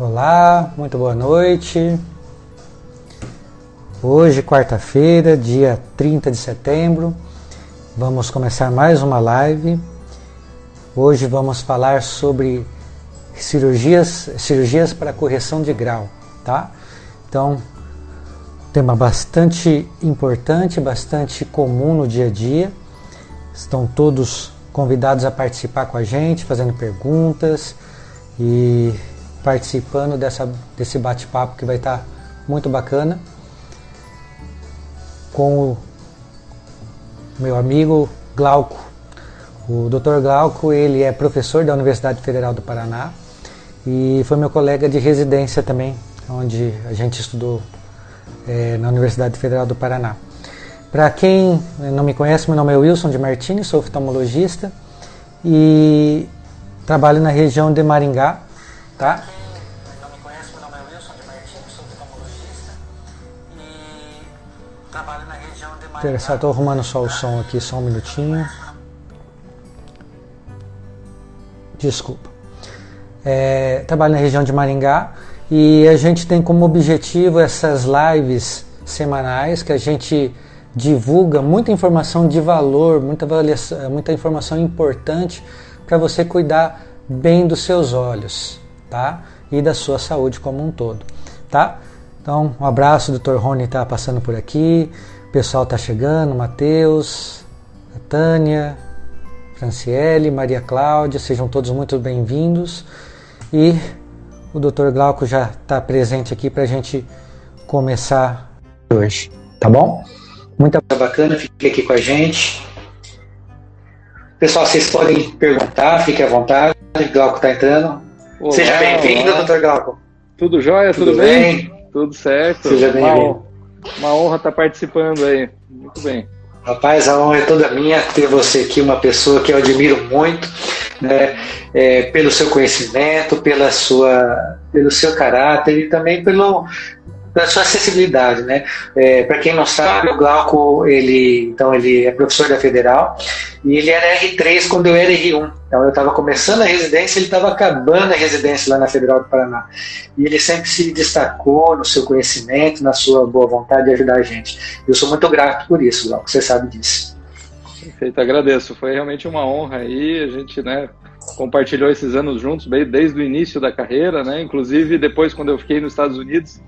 Olá, muito boa noite. Hoje, quarta-feira, dia 30 de setembro, vamos começar mais uma live. Hoje vamos falar sobre cirurgias, cirurgias para correção de grau, tá? Então, tema bastante importante, bastante comum no dia a dia. Estão todos convidados a participar com a gente, fazendo perguntas e participando dessa, desse bate-papo que vai estar muito bacana com o meu amigo Glauco. O Dr. Glauco ele é professor da Universidade Federal do Paraná e foi meu colega de residência também, onde a gente estudou é, na Universidade Federal do Paraná. Para quem não me conhece, meu nome é Wilson de Martini, sou oftalmologista e trabalho na região de Maringá, tá? Só estou arrumando só o som aqui, só um minutinho. Desculpa. É, trabalho na região de Maringá e a gente tem como objetivo essas lives semanais que a gente divulga muita informação de valor, muita, muita informação importante para você cuidar bem dos seus olhos, tá? E da sua saúde como um todo, tá? Então, um abraço, Dr. Rony está passando por aqui, o pessoal está chegando, Matheus, Tânia, Franciele, Maria Cláudia, sejam todos muito bem-vindos. E o Dr. Glauco já está presente aqui para a gente começar hoje, tá bom? Muita coisa bacana, fique aqui com a gente. Pessoal, vocês podem perguntar, fique à vontade. O Glauco está entrando. Olá, Seja bem-vindo, doutor Glauco. Tudo jóia? Tudo, tudo bem? bem? Tudo certo. Seja bem-vindo. Uma, honra estar participando aí. Muito bem. Rapaz, a honra é toda minha ter você aqui, uma pessoa que eu admiro muito, né? É, pelo seu conhecimento, pela sua, pelo seu caráter e também pelo, da sua acessibilidade, né? É, Para quem não sabe, o Glauco, ele, então, ele é professor da Federal e ele era R3 quando eu era R1. Então eu estava começando a residência, ele estava acabando a residência lá na Federal do Paraná. E ele sempre se destacou no seu conhecimento, na sua boa vontade de ajudar a gente. Eu sou muito grato por isso, Glauco, você sabe disso. Perfeito, agradeço. Foi realmente uma honra aí, a gente, né, compartilhou esses anos juntos, desde o início da carreira, né? Inclusive depois quando eu fiquei nos Estados Unidos,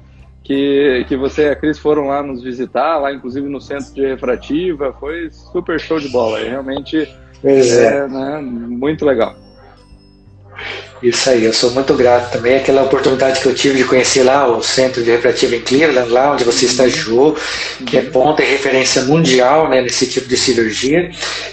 que, que você e a Cris foram lá nos visitar, lá inclusive no centro de refrativa, foi super show de bola, realmente é, é. né, muito legal. Isso aí, eu sou muito grato também. Aquela oportunidade que eu tive de conhecer lá o Centro de Refrativo em Cleveland, lá onde você estagiou, que é ponta e referência mundial né, nesse tipo de cirurgia.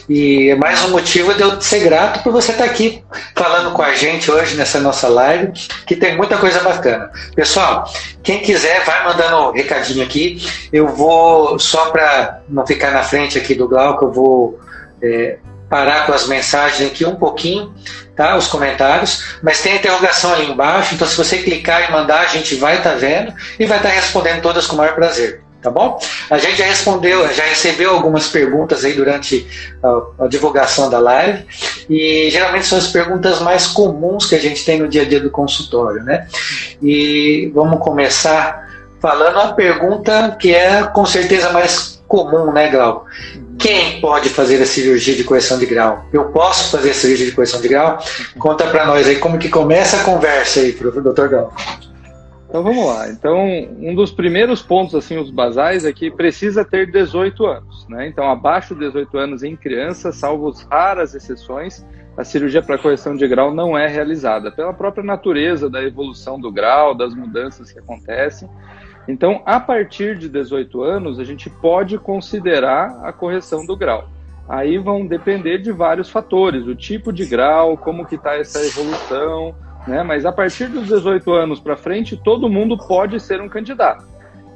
E é mais um motivo de eu ser grato por você estar aqui falando com a gente hoje nessa nossa live, que tem muita coisa bacana. Pessoal, quem quiser, vai mandando um recadinho aqui. Eu vou, só para não ficar na frente aqui do Glauco, eu vou. É, parar com as mensagens aqui um pouquinho, tá? Os comentários, mas tem interrogação ali embaixo, então se você clicar e mandar, a gente vai estar tá vendo e vai estar tá respondendo todas com o maior prazer. Tá bom? A gente já respondeu, já recebeu algumas perguntas aí durante a, a divulgação da live e geralmente são as perguntas mais comuns que a gente tem no dia a dia do consultório, né? E vamos começar falando a pergunta que é com certeza mais comum, né, Glau? Quem pode fazer a cirurgia de correção de grau? Eu posso fazer a cirurgia de correção de grau? Conta para nós aí como que começa a conversa aí, doutor Gal. Então vamos lá. Então, um dos primeiros pontos, assim, os basais, é que precisa ter 18 anos. Né? Então, abaixo de 18 anos em criança, salvo raras exceções, a cirurgia para correção de grau não é realizada, pela própria natureza da evolução do grau, das mudanças que acontecem. Então, a partir de 18 anos, a gente pode considerar a correção do grau. Aí vão depender de vários fatores, o tipo de grau, como que está essa evolução, né? Mas a partir dos 18 anos para frente, todo mundo pode ser um candidato.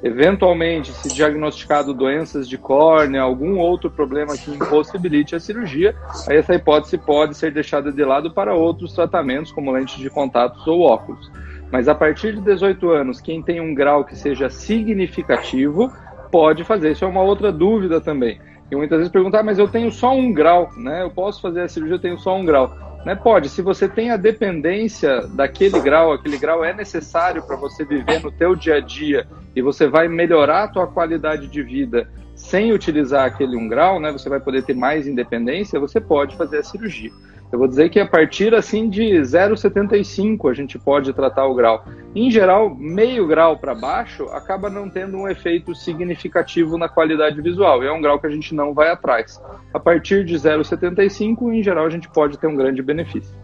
Eventualmente, se diagnosticado doenças de córnea, algum outro problema que impossibilite a cirurgia, aí essa hipótese pode ser deixada de lado para outros tratamentos, como lentes de contatos ou óculos. Mas a partir de 18 anos, quem tem um grau que seja significativo pode fazer. Isso é uma outra dúvida também. E muitas vezes perguntar, ah, mas eu tenho só um grau, né? Eu posso fazer a cirurgia, eu tenho só um grau. Né? Pode, se você tem a dependência daquele grau, aquele grau é necessário para você viver no teu dia a dia e você vai melhorar a tua qualidade de vida sem utilizar aquele um grau, né? Você vai poder ter mais independência, você pode fazer a cirurgia. Eu vou dizer que a partir assim de 0,75 a gente pode tratar o grau. Em geral, meio grau para baixo acaba não tendo um efeito significativo na qualidade visual. E é um grau que a gente não vai atrás. A partir de 0,75, em geral, a gente pode ter um grande benefício.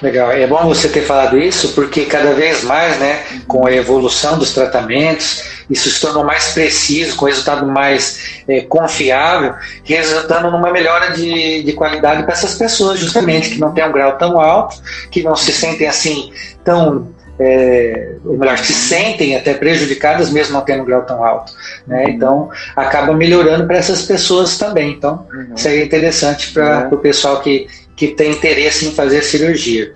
Legal, é bom você ter falado isso, porque cada vez mais, né, com a evolução dos tratamentos, isso se tornou mais preciso, com resultado mais é, confiável, resultando numa melhora de, de qualidade para essas pessoas, justamente, que não tem um grau tão alto, que não se sentem assim tão é, ou melhor, se sentem até prejudicadas mesmo não tendo um grau tão alto. Né? Uhum. Então, acaba melhorando para essas pessoas também. Então, uhum. é interessante para o uhum. pessoal que, que tem interesse em fazer cirurgia.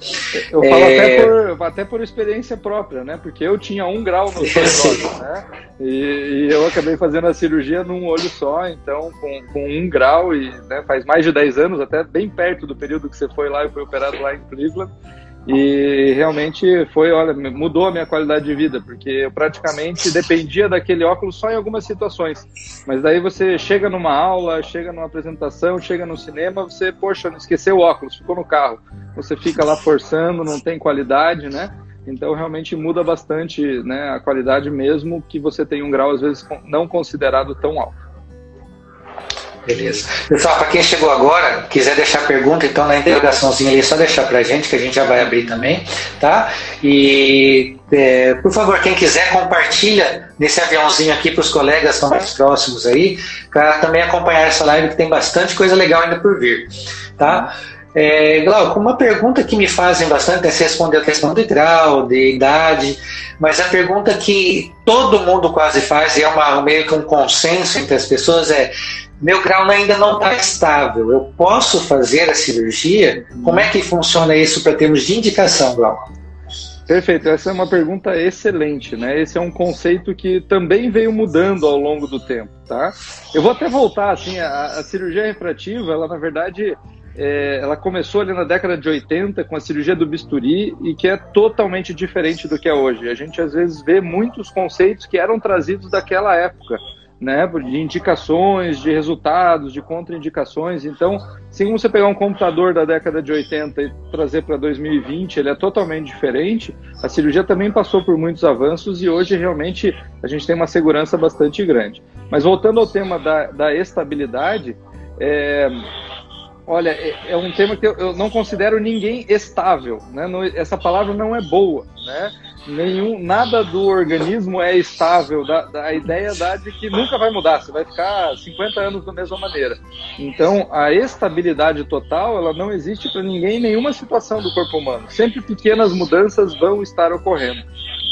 Eu falo é... até, por, até por experiência própria, né? Porque eu tinha um grau no olhos, né? E, e, eu acabei fazendo a cirurgia num olho só, então com, com um grau e né, faz mais de 10 anos, até bem perto do período que você foi lá, eu fui operado lá em Cleveland. E realmente foi, olha, mudou a minha qualidade de vida, porque eu praticamente dependia daquele óculos só em algumas situações. Mas daí você chega numa aula, chega numa apresentação, chega no cinema, você, poxa, não esqueceu o óculos, ficou no carro. Você fica lá forçando, não tem qualidade, né? Então realmente muda bastante né, a qualidade mesmo que você tem um grau às vezes não considerado tão alto. Beleza. Pessoal, para quem chegou agora, quiser deixar pergunta, então na interrogaçãozinha ali, é só deixar para a gente, que a gente já vai abrir também, tá? E, é, por favor, quem quiser, compartilha nesse aviãozinho aqui para os colegas que estão mais próximos aí, para também acompanhar essa live, que tem bastante coisa legal ainda por vir, tá? É, Glauco, uma pergunta que me fazem bastante, é você respondeu a questão de grau, de idade, mas a pergunta que todo mundo quase faz, e é uma, meio que um consenso entre as pessoas, é meu grau ainda não está estável. Eu posso fazer a cirurgia? Como é que funciona isso para termos de indicação, Glauco? Perfeito, essa é uma pergunta excelente, né? Esse é um conceito que também veio mudando ao longo do tempo, tá? Eu vou até voltar, assim, a, a cirurgia refrativa, ela na verdade, é, ela começou ali na década de 80 com a cirurgia do bisturi e que é totalmente diferente do que é hoje. A gente às vezes vê muitos conceitos que eram trazidos daquela época, né, de indicações, de resultados, de contraindicações. Então, se você pegar um computador da década de 80 e trazer para 2020, ele é totalmente diferente. A cirurgia também passou por muitos avanços e hoje realmente a gente tem uma segurança bastante grande. Mas voltando ao tema da, da estabilidade, é, olha, é, é, um tema que eu, eu, não considero ninguém estável. Né? essa palavra não é boa, né? nenhum, nada do organismo é estável. Da, da, a ideia dá de que nunca vai mudar, você vai ficar 50 anos da mesma maneira. Então, a estabilidade total, ela não existe para ninguém em nenhuma situação do corpo humano. Sempre pequenas mudanças vão estar ocorrendo.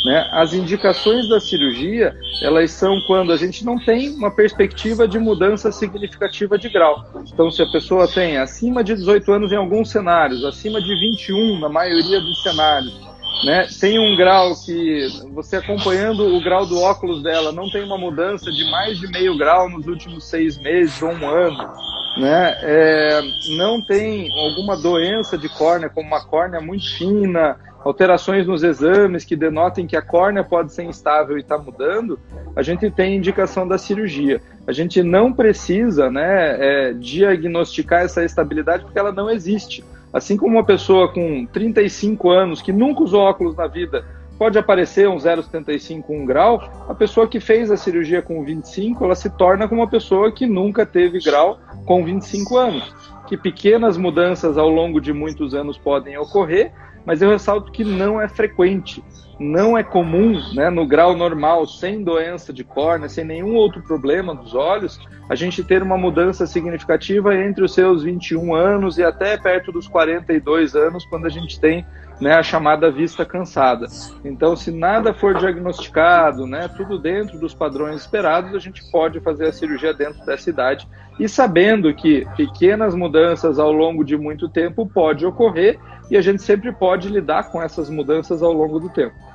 Né? As indicações da cirurgia, elas são quando a gente não tem uma perspectiva de mudança significativa de grau. Então, se a pessoa tem acima de 18 anos em alguns cenários, acima de 21 na maioria dos cenários, né? Tem um grau que você acompanhando o grau do óculos dela não tem uma mudança de mais de meio grau nos últimos seis meses ou um ano, né? É, não tem alguma doença de córnea como uma córnea muito fina, alterações nos exames que denotem que a córnea pode ser instável e está mudando, a gente tem indicação da cirurgia. A gente não precisa, né, é, diagnosticar essa estabilidade porque ela não existe. Assim como uma pessoa com 35 anos que nunca usou óculos na vida pode aparecer um 0,75, 1 grau, a pessoa que fez a cirurgia com 25, ela se torna como uma pessoa que nunca teve grau com 25 anos. Que pequenas mudanças ao longo de muitos anos podem ocorrer, mas eu ressalto que não é frequente, não é comum, né, no grau normal, sem doença de córnea, sem nenhum outro problema dos olhos, a gente ter uma mudança significativa entre os seus 21 anos e até perto dos 42 anos, quando a gente tem né, a chamada vista cansada. Então, se nada for diagnosticado, né, tudo dentro dos padrões esperados, a gente pode fazer a cirurgia dentro dessa idade e sabendo que pequenas mudanças ao longo de muito tempo pode ocorrer e a gente sempre pode lidar com essas mudanças ao longo do tempo.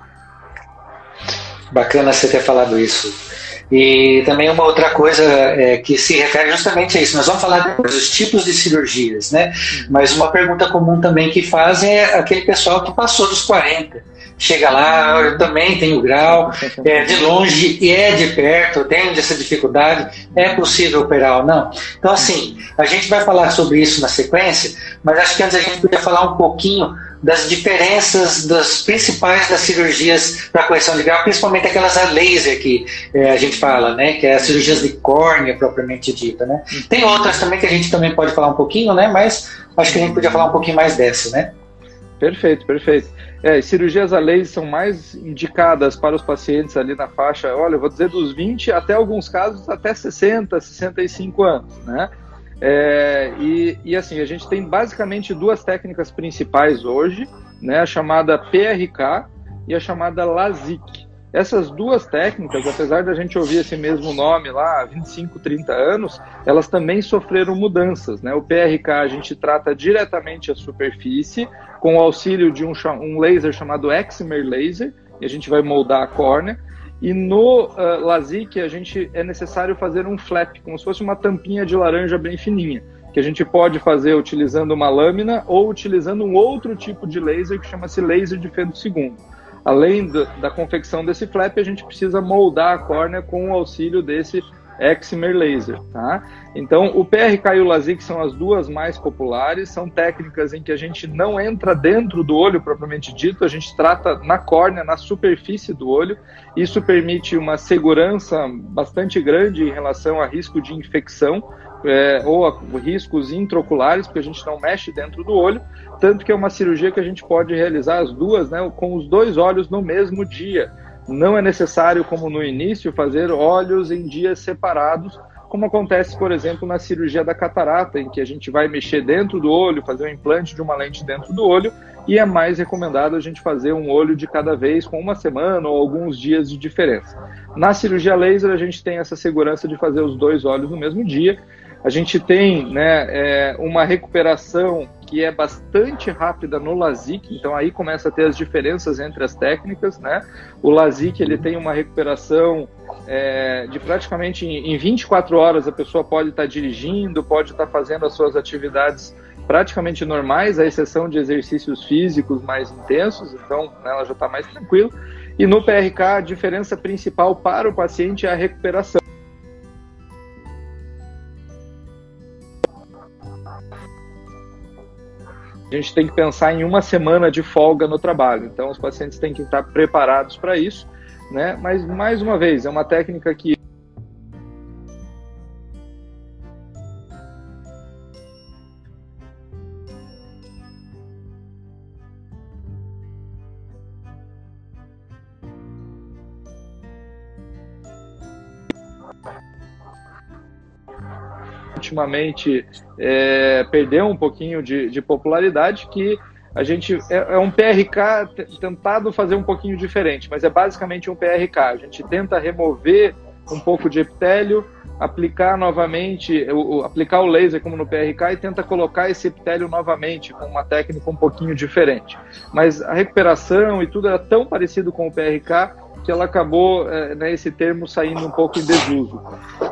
Bacana você ter falado isso. E também uma outra coisa é, que se refere justamente a isso. Nós vamos falar depois dos tipos de cirurgias, né? Mas uma pergunta comum também que fazem é aquele pessoal que passou dos 40. Chega lá, eu também tenho grau, é de longe e é de perto, tenho essa dificuldade, é possível operar ou não? Então, assim, a gente vai falar sobre isso na sequência, mas acho que antes a gente podia falar um pouquinho das diferenças das principais das cirurgias para correção de grau, principalmente aquelas a laser que é, a gente fala, né, que é as cirurgias de córnea propriamente dita, né. Tem outras também que a gente também pode falar um pouquinho, né, mas acho que a gente podia falar um pouquinho mais dessa, né. Perfeito, perfeito. É, cirurgias a laser são mais indicadas para os pacientes ali na faixa, olha, eu vou dizer dos 20 até alguns casos até 60, 65 anos, né? É, e, e, assim, a gente tem basicamente duas técnicas principais hoje, né, a chamada PRK e a chamada LASIK. Essas duas técnicas, apesar da gente ouvir esse mesmo nome lá há 25, 30 anos, elas também sofreram mudanças. Né? O PRK a gente trata diretamente a superfície com o auxílio de um, um laser chamado Excimer Laser, e a gente vai moldar a córnea. E no uh, a gente é necessário fazer um flap, como se fosse uma tampinha de laranja bem fininha, que a gente pode fazer utilizando uma lâmina ou utilizando um outro tipo de laser que chama-se laser de Fento segundo. Além do, da confecção desse flap, a gente precisa moldar a córnea com o auxílio desse Excimer Laser, tá? Então, o PRK e o LASIK são as duas mais populares, são técnicas em que a gente não entra dentro do olho propriamente dito, a gente trata na córnea, na superfície do olho. Isso permite uma segurança bastante grande em relação a risco de infecção é, ou a riscos intraoculares, porque a gente não mexe dentro do olho, tanto que é uma cirurgia que a gente pode realizar as duas, né, com os dois olhos no mesmo dia. Não é necessário, como no início, fazer olhos em dias separados, como acontece, por exemplo, na cirurgia da catarata, em que a gente vai mexer dentro do olho, fazer um implante de uma lente dentro do olho, e é mais recomendado a gente fazer um olho de cada vez, com uma semana ou alguns dias de diferença. Na cirurgia laser, a gente tem essa segurança de fazer os dois olhos no mesmo dia. A gente tem né, é, uma recuperação que é bastante rápida no LASIK, então aí começa a ter as diferenças entre as técnicas, né? O LASIK ele tem uma recuperação é, de praticamente em 24 horas a pessoa pode estar dirigindo, pode estar fazendo as suas atividades praticamente normais, à exceção de exercícios físicos mais intensos, então né, ela já está mais tranquila. E no PRK a diferença principal para o paciente é a recuperação. A gente tem que pensar em uma semana de folga no trabalho. Então, os pacientes têm que estar preparados para isso, né? Mas, mais uma vez, é uma técnica que ultimamente é, perdeu um pouquinho de, de, popularidade, que a gente é, é, um PRK tentado fazer um pouquinho diferente, mas é basicamente um PRK. A gente tenta remover um pouco de epitélio, aplicar novamente, o, aplicar o laser como no PRK e tenta colocar esse epitélio novamente com uma técnica um pouquinho diferente. Mas a recuperação e tudo era tão parecido com o PRK que ela acabou, é, né, esse termo, saindo um pouco em desuso.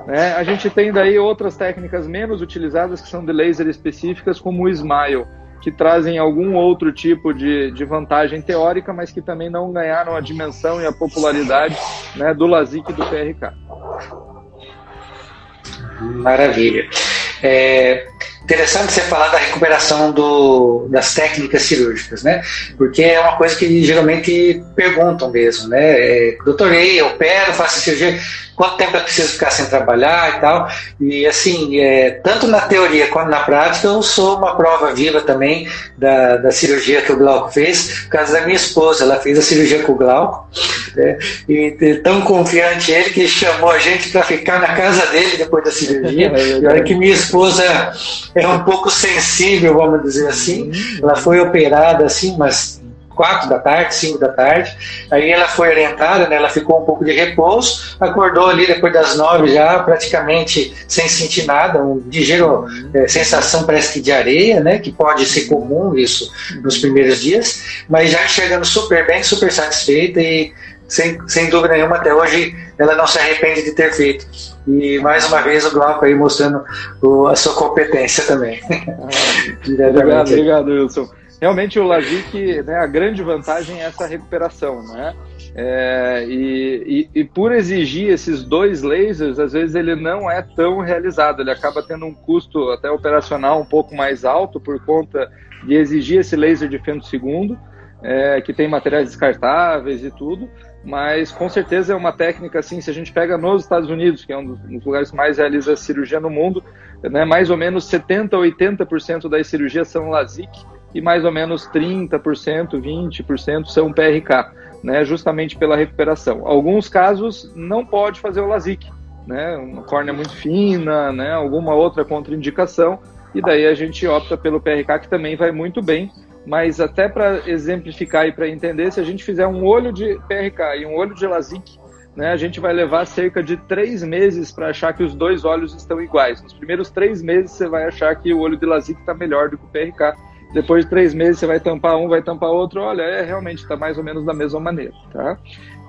Né? A gente tem daí outras técnicas menos utilizadas que são de laser específicas, como o Smile, que trazem algum outro tipo de, de vantagem teórica, mas que também não ganharam a dimensão e a popularidade né, do LASIK e do PRK. Maravilha. É, interessante você falar da recuperação do, das técnicas cirúrgicas, né? Porque é uma coisa que geralmente perguntam mesmo, né? É, doutorei, eu opero, faço cirurgia quanto tempo eu preciso ficar sem trabalhar e tal. E assim, é, tanto na teoria quanto na prática, eu sou uma prova viva também da, da cirurgia que o Glauco fez, por causa da minha esposa. Ela fez a cirurgia com o Glauco, né? e tão confiante ele que chamou a gente para ficar na casa dele depois da cirurgia. É e olha que minha esposa é um pouco sensível, vamos dizer assim. Ela foi operada assim, mas quatro da tarde, cinco da tarde. Aí ela foi orientada, né, ela ficou um pouco de repouso, acordou ali depois das nove já, praticamente sem sentir nada, um ligeiro é, sensação parece que de areia, né, que pode ser comum isso nos primeiros dias, mas já chegando super bem, super satisfeita e sem, sem dúvida nenhuma, até hoje ela não se arrepende de ter feito. E mais uma vez o Glauco aí mostrando o, a sua competência também. Ah, obrigado, obrigado, Wilson. Realmente o LASIK, né, a grande vantagem é essa recuperação, né? É, e, e, e, por exigir esses dois lasers, às vezes ele não é tão realizado, ele acaba tendo um custo até operacional um pouco mais alto por conta de exigir esse laser de femtosegundo, é, que tem materiais descartáveis e tudo, mas com certeza é uma técnica assim, se a gente pega nos Estados Unidos, que é um dos lugares que mais realiza cirurgia no mundo, né, mais ou menos 70 a 80% das cirurgias são LASIK e mais ou menos 30%, 20% são PRK né, justamente pela recuperação. Alguns casos não pode fazer o LASIK, né, uma córnea muito fina, né, alguma outra contraindicação, e daí a gente opta pelo PRK, que também vai muito bem, mas até para exemplificar e para entender, se a gente fizer um olho de PRK e um olho de LASIK, né, a gente vai levar cerca de três meses para achar que os dois olhos estão iguais. Nos primeiros três meses você vai achar que o olho de LASIK está melhor do que o PRK, depois de três meses você vai tampar um, vai tampar outro, olha, é realmente está mais ou menos da mesma maneira, tá?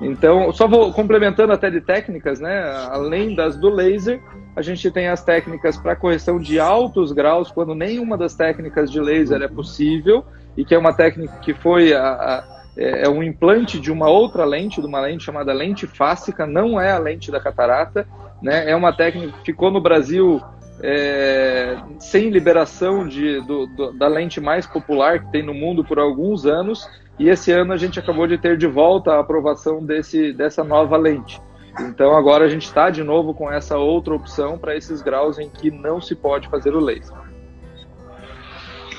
Então, só vou complementando até de técnicas, né? Além das do laser, a gente tem as técnicas para correção de altos graus, quando nenhuma das técnicas de laser é possível, e que é uma técnica que foi a, a, é, é um implante de uma outra lente, de uma lente chamada lente fáscica, não é a lente da catarata, né? É uma técnica que ficou no Brasil é, sem liberação de, do, do, da lente mais popular que tem no mundo por alguns anos, e esse ano a gente acabou de ter de volta a aprovação desse, dessa nova lente. Então agora a gente está de novo com essa outra opção para esses graus em que não se pode fazer o laser.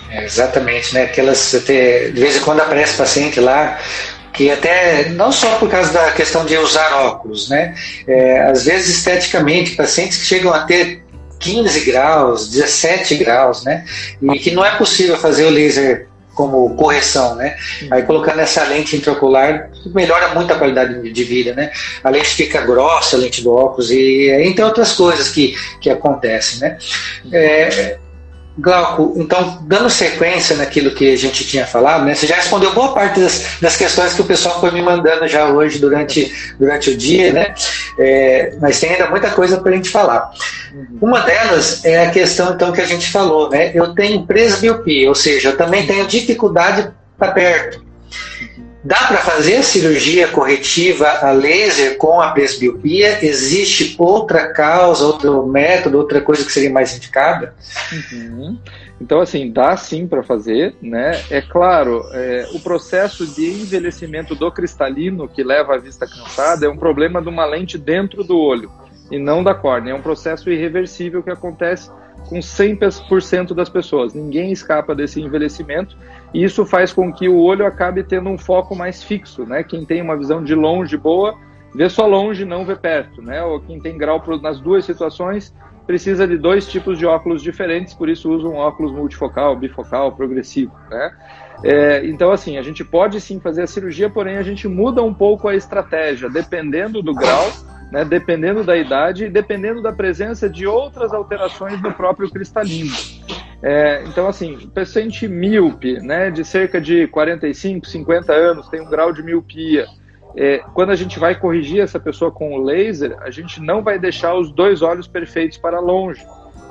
É, exatamente, né? Aquelas até, de vez em quando aparece paciente lá que até não só por causa da questão de usar óculos, né? É, às vezes esteticamente pacientes que chegam a ter 15 graus, 17 graus, né? E que não é possível fazer o laser como correção, né? Aí colocando essa lente intraocular melhora muito a qualidade de vida, né? A lente fica grossa, a lente do óculos e entre outras coisas que, que acontecem, né? É, Glauco, então, dando sequência naquilo que a gente tinha falado, né, você já respondeu boa parte das, das questões que o pessoal foi me mandando já hoje durante, durante o dia, né? É, mas tem ainda muita coisa para a gente falar. Uma delas é a questão, então, que a gente falou, né? Eu tenho presbiopia, ou seja, eu também tenho dificuldade para perto. Dá para fazer cirurgia corretiva a laser com a presbiopia? Existe outra causa, outro método, outra coisa que seria mais indicada? Uhum. Então, assim, dá sim para fazer, né? É claro, é, o processo de envelhecimento do cristalino que leva à vista cansada é um problema de uma lente dentro do olho e não da córnea. É um processo irreversível que acontece com 100% das pessoas. Ninguém escapa desse envelhecimento e isso faz com que o olho acabe tendo um foco mais fixo, né? Quem tem uma visão de longe boa, vê só longe, não vê perto, né? Ou quem tem grau nas duas situações precisa de dois tipos de óculos diferentes, por isso usa um óculos multifocal, bifocal, progressivo, né? É, então, assim, a gente pode sim fazer a cirurgia, porém a gente muda um pouco a estratégia, dependendo do grau, né, dependendo da idade e dependendo da presença de outras alterações no próprio cristalino. É, então, assim, paciente míope, né, de cerca de 45, 50 anos, tem um grau de miopia. É, quando a gente vai corrigir essa pessoa com o laser, a gente não vai deixar os dois olhos perfeitos para longe,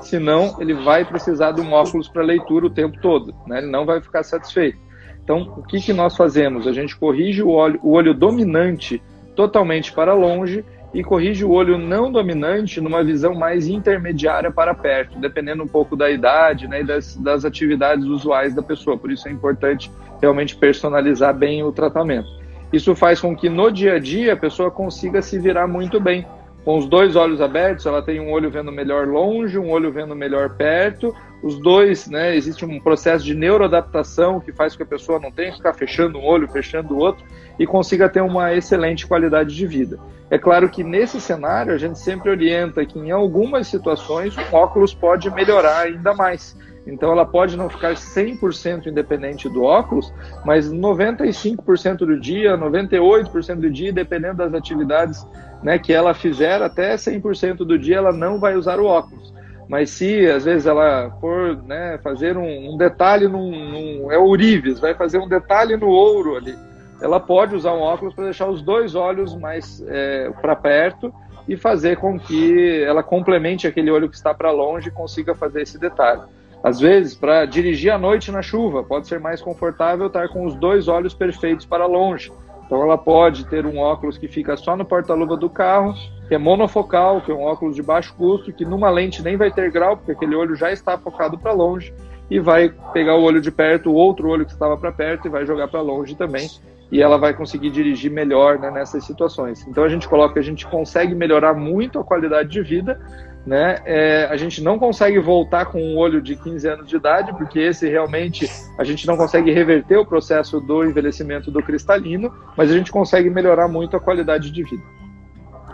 senão ele vai precisar de um óculos para leitura o tempo todo, né? ele não vai ficar satisfeito. Então, o que, que nós fazemos? A gente corrige o olho, o olho dominante totalmente para longe e corrige o olho não dominante numa visão mais intermediária para perto, dependendo um pouco da idade né, e das, das atividades usuais da pessoa. Por isso é importante realmente personalizar bem o tratamento. Isso faz com que no dia a dia a pessoa consiga se virar muito bem. Com os dois olhos abertos, ela tem um olho vendo melhor longe, um olho vendo melhor perto. Os dois, né, existe um processo de neuroadaptação que faz com que a pessoa não tenha que ficar fechando um olho, fechando o outro e consiga ter uma excelente qualidade de vida. É claro que nesse cenário a gente sempre orienta que em algumas situações o óculos pode melhorar ainda mais. Então ela pode não ficar 100% independente do óculos, mas 95% do dia, 98% do dia, dependendo das atividades né, que ela fizer, até 100% do dia ela não vai usar o óculos. Mas se às vezes ela for né, fazer um, um detalhe num, num, é ourives, vai fazer um detalhe no ouro ali, ela pode usar um óculos para deixar os dois olhos mais é, para perto e fazer com que ela complemente aquele olho que está para longe e consiga fazer esse detalhe. Às vezes, para dirigir à noite na chuva, pode ser mais confortável estar com os dois olhos perfeitos para longe. Então, ela pode ter um óculos que fica só no porta-luva do carro, que é monofocal, que é um óculos de baixo custo, que numa lente nem vai ter grau, porque aquele olho já está focado para longe, e vai pegar o olho de perto, o outro olho que estava para perto, e vai jogar para longe também e ela vai conseguir dirigir melhor né, nessas situações. Então a gente coloca que a gente consegue melhorar muito a qualidade de vida, né? É, a gente não consegue voltar com um olho de 15 anos de idade, porque esse realmente a gente não consegue reverter o processo do envelhecimento do cristalino, mas a gente consegue melhorar muito a qualidade de vida.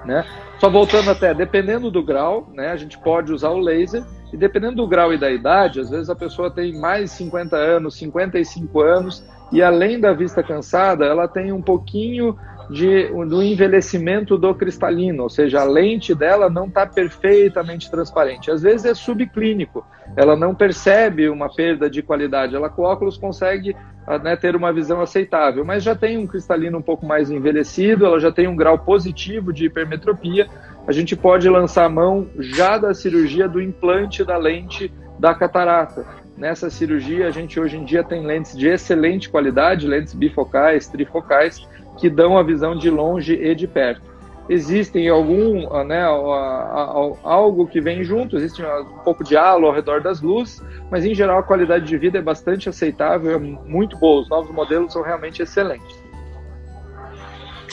Né? Só voltando até, dependendo do grau, né, a gente pode usar o laser, e dependendo do grau e da idade, às vezes a pessoa tem mais de 50 anos, 55 anos, e além da vista cansada, ela tem um pouquinho de, do envelhecimento do cristalino, ou seja, a lente dela não está perfeitamente transparente. Às vezes é subclínico, ela não percebe uma perda de qualidade, ela com óculos consegue ah, né, ter uma visão aceitável, mas já tem um cristalino um pouco mais envelhecido, ela já tem um grau positivo de hipermetropia, a gente pode lançar a mão já da cirurgia do implante da lente da catarata. Nessa cirurgia, a gente hoje em dia tem lentes de excelente qualidade, lentes bifocais, trifocais, que dão a visão de longe e de perto. Existem algum, né, algo que vem junto, existe um pouco de halo ao redor das luzes, mas em geral a qualidade de vida é bastante aceitável, é muito boa. Os novos modelos são realmente excelentes.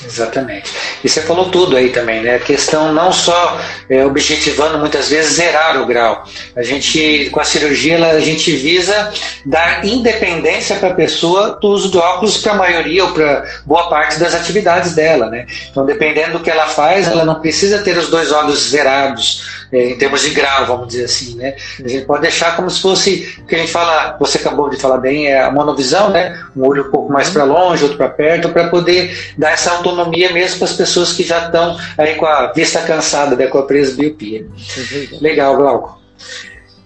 Exatamente. E você falou tudo aí também, né? A questão não só é, objetivando muitas vezes zerar o grau. A gente, com a cirurgia, a gente visa dar independência para a pessoa do uso de óculos para a maioria ou para boa parte das atividades dela, né? Então, dependendo do que ela faz, ela não precisa ter os dois olhos zerados em termos de grau, vamos dizer assim, né? A gente pode deixar como se fosse o que a gente fala, você acabou de falar bem, é a monovisão, né? Um olho um pouco mais para longe, outro para perto, para poder dar essa autonomia mesmo para as pessoas que já estão aí com a vista cansada, né? com a presbiopia. Legal, Glauco.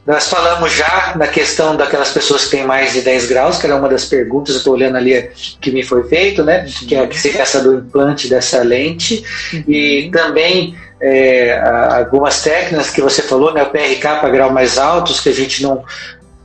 Nós falamos já na questão daquelas pessoas que têm mais de 10 graus, que era uma das perguntas, eu estou olhando ali que me foi feito, né? Que é essa do implante dessa lente. E também é, algumas técnicas que você falou, né? O PRK para grau mais altos, que a gente não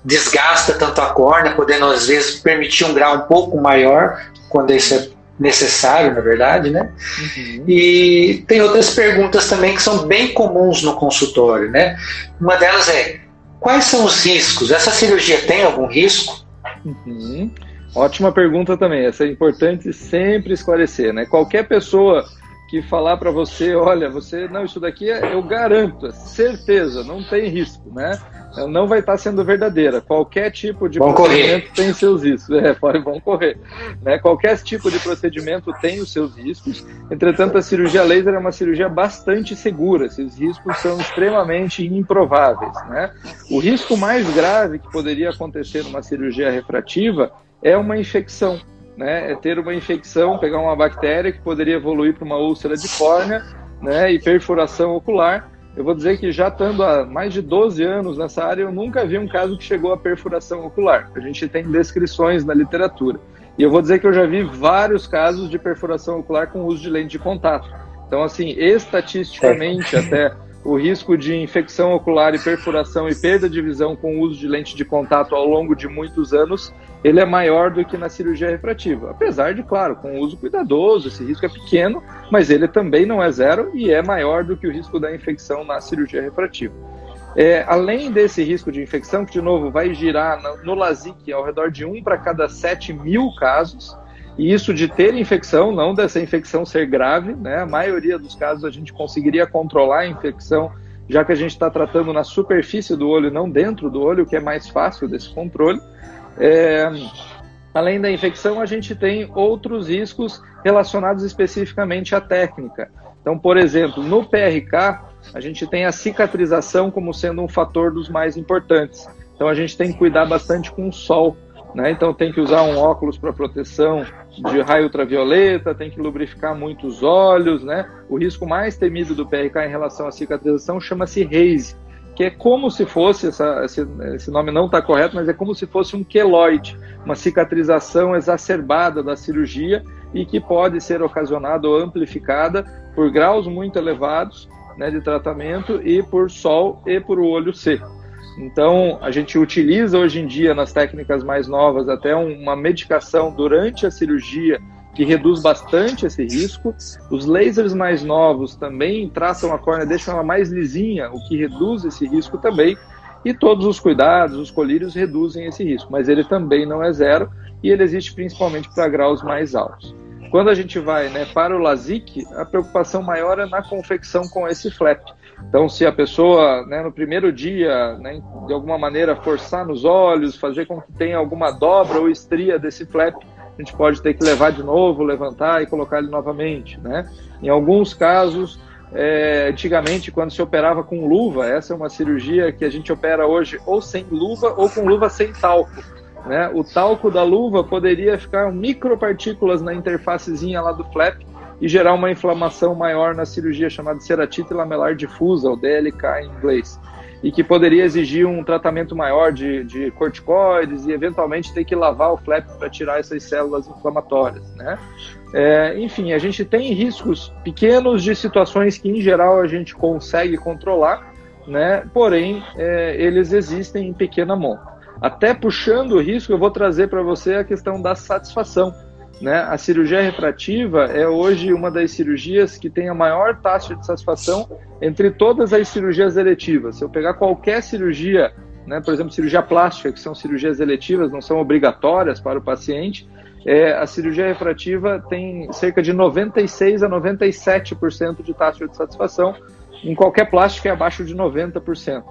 desgasta tanto a córnea, podendo às vezes permitir um grau um pouco maior, quando isso é necessário, na verdade, né? Uhum. E tem outras perguntas também que são bem comuns no consultório, né? Uma delas é Quais são os riscos? Essa cirurgia tem algum risco? Uhum. Ótima pergunta também. Essa é importante sempre esclarecer, né? Qualquer pessoa que falar para você, olha, você não, isso daqui é, eu garanto, é certeza, não tem risco, né? Não vai estar sendo verdadeira. Qualquer tipo de vão procedimento correr. tem seus riscos. É, vão correr. Né? Qualquer tipo de procedimento tem os seus riscos. Entretanto, a cirurgia laser é uma cirurgia bastante segura. Esses riscos são extremamente improváveis. Né? O risco mais grave que poderia acontecer numa cirurgia refrativa é uma infecção né, é ter uma infecção, pegar uma bactéria que poderia evoluir para uma úlcera de córnea né, e perfuração ocular. Eu vou dizer que já estando há mais de 12 anos nessa área, eu nunca vi um caso que chegou à perfuração ocular. A gente tem descrições na literatura. E eu vou dizer que eu já vi vários casos de perfuração ocular com uso de lente de contato. Então, assim, estatisticamente até o risco de infecção ocular e perfuração e perda de visão com o uso de lente de contato ao longo de muitos anos, ele é maior do que na cirurgia refrativa. Apesar de, claro, com uso cuidadoso, esse risco é pequeno, mas ele também não é zero e é maior do que o risco da infecção na cirurgia refrativa. É, além desse risco de infecção, que de novo vai girar no, no LASIK ao redor de 1 para cada 7 mil casos, e isso de ter infecção, não dessa infecção ser grave, né? A maioria dos casos a gente conseguiria controlar a infecção, já que a gente está tratando na superfície do olho, não dentro do olho, que é mais fácil desse controle. É... Além da infecção, a gente tem outros riscos relacionados especificamente à técnica. Então, por exemplo, no PRK, a gente tem a cicatrização como sendo um fator dos mais importantes. Então, a gente tem que cuidar bastante com o sol. Né? Então tem que usar um óculos para proteção de raio ultravioleta, tem que lubrificar muito os olhos, né? O risco mais temido do PRK em relação à cicatrização chama-se haze, que é como se fosse, essa, esse, esse, nome não está correto, mas é como se fosse um queloide, uma cicatrização exacerbada da cirurgia e que pode ser ocasionada ou amplificada por graus muito elevados né, de tratamento e por sol e por olho seco. Então, a gente utiliza hoje em dia nas técnicas mais novas até uma medicação durante a cirurgia que reduz bastante esse risco. Os lasers mais novos também tratam a córnea, deixam ela mais lisinha, o que reduz esse risco também. E todos os cuidados, os colírios reduzem esse risco, mas ele também não é zero e ele existe principalmente para graus mais altos. Quando a gente vai né, para o LASIK, a preocupação maior é na confecção com esse flap. Então, se a pessoa, né, no primeiro dia, né, de alguma maneira forçar nos olhos, fazer com que tenha alguma dobra ou estria desse flap, a gente pode ter que levar de novo, levantar e colocar ele novamente. Né? Em alguns casos, é, antigamente, quando se operava com luva, essa é uma cirurgia que a gente opera hoje ou sem luva ou com luva sem talco. Né? O talco da luva poderia ficar micropartículas na interfacezinha lá do flap e gerar uma inflamação maior na cirurgia chamada ceratite lamelar difusa, ou DLK em inglês, e que poderia exigir um tratamento maior de, de corticoides e eventualmente ter que lavar o flap para tirar essas células inflamatórias, né? É, enfim, a gente tem riscos pequenos de situações que em geral a gente consegue controlar, né? Porém, é, eles existem em pequena monta. Até puxando o risco, eu vou trazer para você a questão da satisfação. Né? A cirurgia refrativa é hoje uma das cirurgias que tem a maior taxa de satisfação entre todas as cirurgias eletivas. Se eu pegar qualquer cirurgia, né, por exemplo, cirurgia plástica, que são cirurgias eletivas, não são obrigatórias para o paciente, é, a cirurgia refrativa tem cerca de 96 a 97% de taxa de satisfação, em qualquer plástica é abaixo de 90%.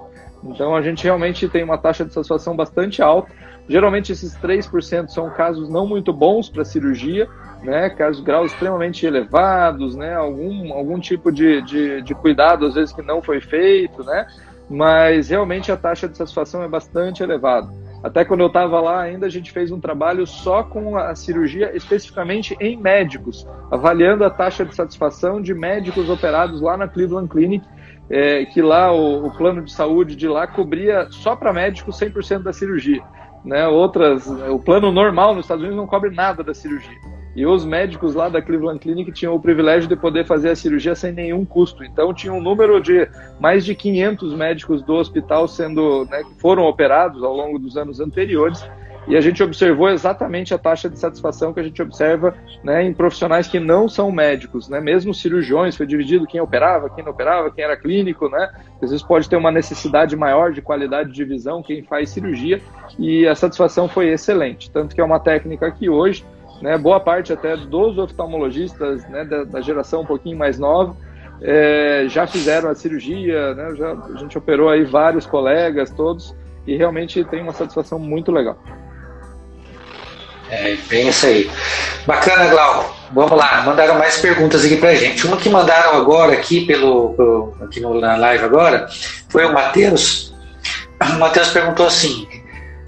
Então a gente realmente tem uma taxa de satisfação bastante alta. Geralmente esses 3% são casos não muito bons para cirurgia, né? Casos graus extremamente elevados, né? Algum, algum tipo de, de, de cuidado às vezes que não foi feito, né? Mas realmente a taxa de satisfação é bastante elevada. Até quando eu estava lá ainda, a gente fez um trabalho só com a cirurgia, especificamente em médicos, avaliando a taxa de satisfação de médicos operados lá na Cleveland Clinic é, que lá o, o, plano de saúde de lá cobria só para médicos 100% da cirurgia. Né? Outras, o plano normal nos Estados Unidos não cobre nada da cirurgia. E os médicos lá da Cleveland Clinic tinham o privilégio de poder fazer a cirurgia sem nenhum custo. Então tinha um número de mais de 500 médicos do hospital sendo, né, que foram operados ao longo dos anos anteriores e a gente observou exatamente a taxa de satisfação que a gente observa né, em profissionais que não são médicos, né? mesmo cirurgiões, foi dividido quem operava, quem não operava, quem era clínico, né? às vezes pode ter uma necessidade maior de qualidade de visão quem faz cirurgia, e a satisfação foi excelente, tanto que é uma técnica que hoje, né, boa parte até dos oftalmologistas né, da, da geração um pouquinho mais nova, é, já fizeram a cirurgia, né, já, a gente operou aí vários colegas, todos, e realmente tem uma satisfação muito legal. É, bem isso aí. Bacana, Glau. Vamos lá, mandaram mais perguntas aqui pra gente. Uma que mandaram agora aqui pelo, pelo aqui no, na live agora foi o Matheus. O Matheus perguntou assim: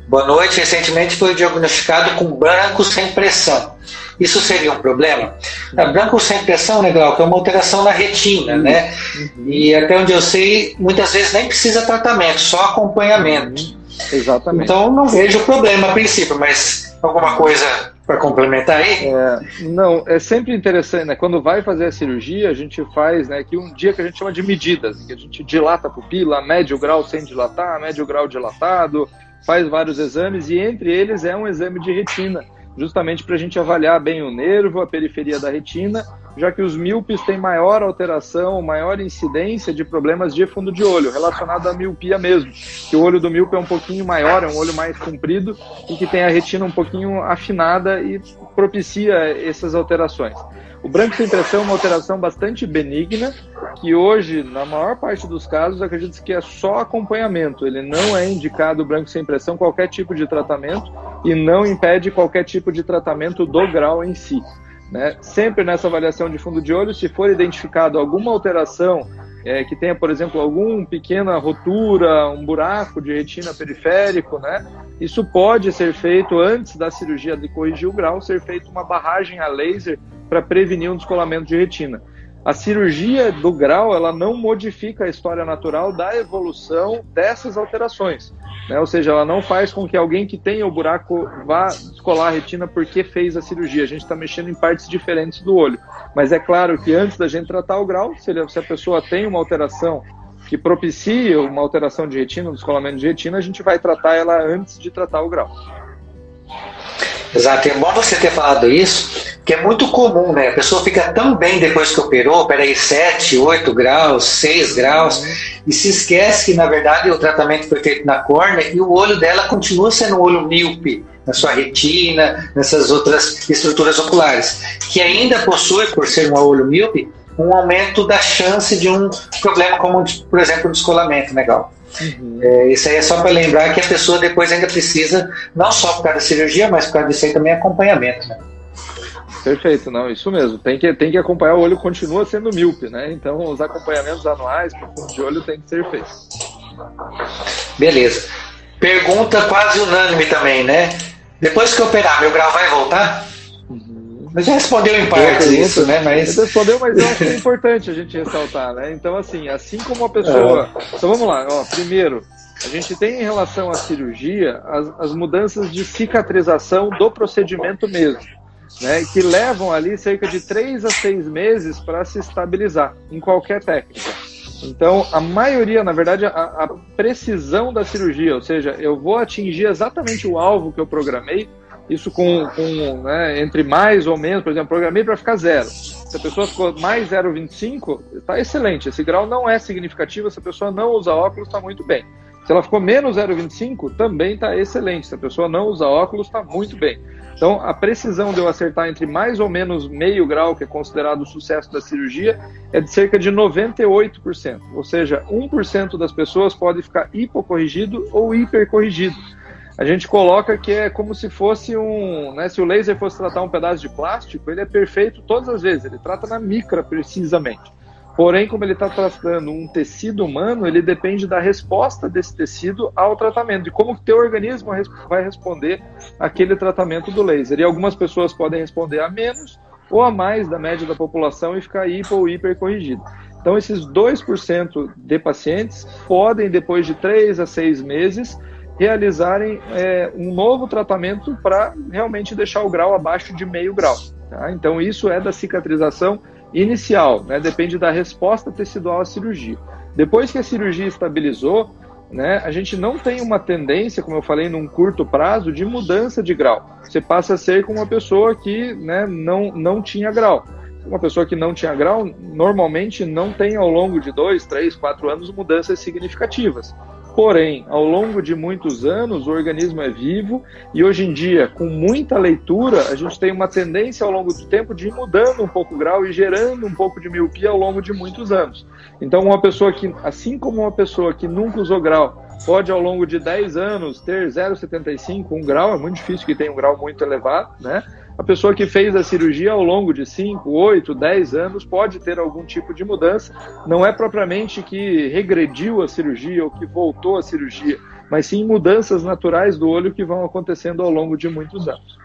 Boa noite, recentemente foi diagnosticado com branco sem pressão. Isso seria um problema? Uhum. branco sem pressão, né, Glauco, é uma alteração na retina, uhum. né? Uhum. E até onde eu sei, muitas vezes nem precisa tratamento, só acompanhamento. Uhum. Exatamente. Então não vejo problema a princípio, mas Alguma coisa para complementar aí? É, não, é sempre interessante, né? Quando vai fazer a cirurgia, a gente faz, né? Que um dia que a gente chama de medidas, que a gente dilata a pupila, médio grau sem dilatar, médio grau dilatado, faz vários exames e entre eles é um exame de retina, justamente para a gente avaliar bem o nervo, a periferia da retina já que os míopes têm maior alteração, maior incidência de problemas de fundo de olho, relacionado à miopia mesmo. Que o olho do míope é um pouquinho maior, é um olho mais comprido e que tem a retina um pouquinho afinada e propicia essas alterações. O branco sem pressão é uma alteração bastante benigna, que hoje, na maior parte dos casos, acredito que é só acompanhamento. Ele não é indicado branco sem pressão qualquer tipo de tratamento e não impede qualquer tipo de tratamento do grau em si. Né? Sempre nessa avaliação de fundo de olho, se for identificado alguma alteração é, que tenha, por exemplo, alguma pequena rotura, um buraco de retina periférico, né? Isso pode ser feito antes da cirurgia de corrigir o grau, ser feito uma barragem a laser para prevenir um descolamento de retina. A cirurgia do grau, ela não modifica a história natural da evolução dessas alterações, né? Ou seja, ela não faz com que alguém que tenha o buraco vá descolar a retina porque fez a cirurgia. A gente está mexendo em partes diferentes do olho. Mas é claro que antes da gente tratar o grau, se, ele, se a pessoa tem uma alteração que propicia uma alteração de retina, um descolamento de retina, a gente vai tratar ela antes de tratar o grau. Exato, é bom você ter falado isso, que é muito comum, né? A pessoa fica tão bem depois que operou, peraí, 7, 8 graus, 6 graus, uhum. e se esquece que, na verdade, o tratamento foi feito na córnea e o olho dela continua sendo um olho míope, na sua retina, nessas outras estruturas oculares, que ainda possui, por ser um olho míope, um aumento da chance de um problema como, por exemplo, um descolamento legal. Uhum. É, isso aí é só para lembrar que a pessoa depois ainda precisa, não só por causa da cirurgia, mas por causa disso aí também acompanhamento. Né? Perfeito, não, isso mesmo. Tem que, tem que acompanhar, o olho continua sendo míope, né? Então os acompanhamentos anuais para fundo de olho tem que ser feitos. Beleza. Pergunta quase unânime também, né? Depois que operar, meu grau vai voltar? Mas já respondeu em parte isso, né? Mas... Respondeu, mas eu acho que é importante a gente ressaltar, né? Então, assim, assim como a pessoa. É. Então vamos lá, ó. Primeiro, a gente tem em relação à cirurgia as, as mudanças de cicatrização do procedimento mesmo, né? Que levam ali cerca de três a seis meses para se estabilizar em qualquer técnica. Então, a maioria, na verdade, a, a, precisão da cirurgia, ou seja, eu vou atingir exatamente o alvo que eu programei, isso com, com né, entre mais ou menos, por exemplo, programei para ficar zero. Se a pessoa ficou mais 0,25, está excelente. Esse grau não é significativo, se a pessoa não usa óculos, está muito bem. Se ela ficou menos 0,25, também está excelente. Se a pessoa não usa óculos, está muito bem. Então, a precisão de eu acertar entre mais ou menos meio grau, que é considerado o sucesso da cirurgia, é de cerca de 98%. Ou seja, 1% das pessoas pode ficar hipocorrigido ou hipercorrigido a gente coloca que é como se fosse um. Né, se o laser fosse tratar um pedaço de plástico, ele é perfeito todas as vezes, ele trata na micra precisamente. Porém, como ele está tratando um tecido humano, ele depende da resposta desse tecido ao tratamento, de como o teu organismo vai responder aquele tratamento do laser. E algumas pessoas podem responder a menos ou a mais da média da população e ficar hipo ou hiper corrigido. Então, esses 2% de pacientes podem, depois de 3 a 6 meses, realizarem é, um novo tratamento para realmente deixar o grau abaixo de meio grau. Tá? Então, isso é da cicatrização inicial, né? depende da resposta tecidual à cirurgia. Depois que a cirurgia estabilizou, né, a gente não tem uma tendência, como eu falei, num curto prazo, de mudança de grau. Você passa a ser como uma pessoa que né, não, não tinha grau. Uma pessoa que não tinha grau, normalmente não tem ao longo de dois, três, quatro anos mudanças significativas. Porém, ao longo de muitos anos, o organismo é vivo e hoje em dia, com muita leitura, a gente tem uma tendência ao longo do tempo de ir mudando um pouco o grau e gerando um pouco de miopia ao longo de muitos anos. Então, uma pessoa que, assim como uma pessoa que nunca usou grau, pode ao longo de 10 anos ter 0,75, um grau, é muito difícil que tenha um grau muito elevado, né? A pessoa que fez a cirurgia ao longo de 5, 8, 10 anos pode ter algum tipo de mudança. Não é propriamente que regrediu a cirurgia ou que voltou à cirurgia, mas sim mudanças naturais do olho que vão acontecendo ao longo de muitos anos.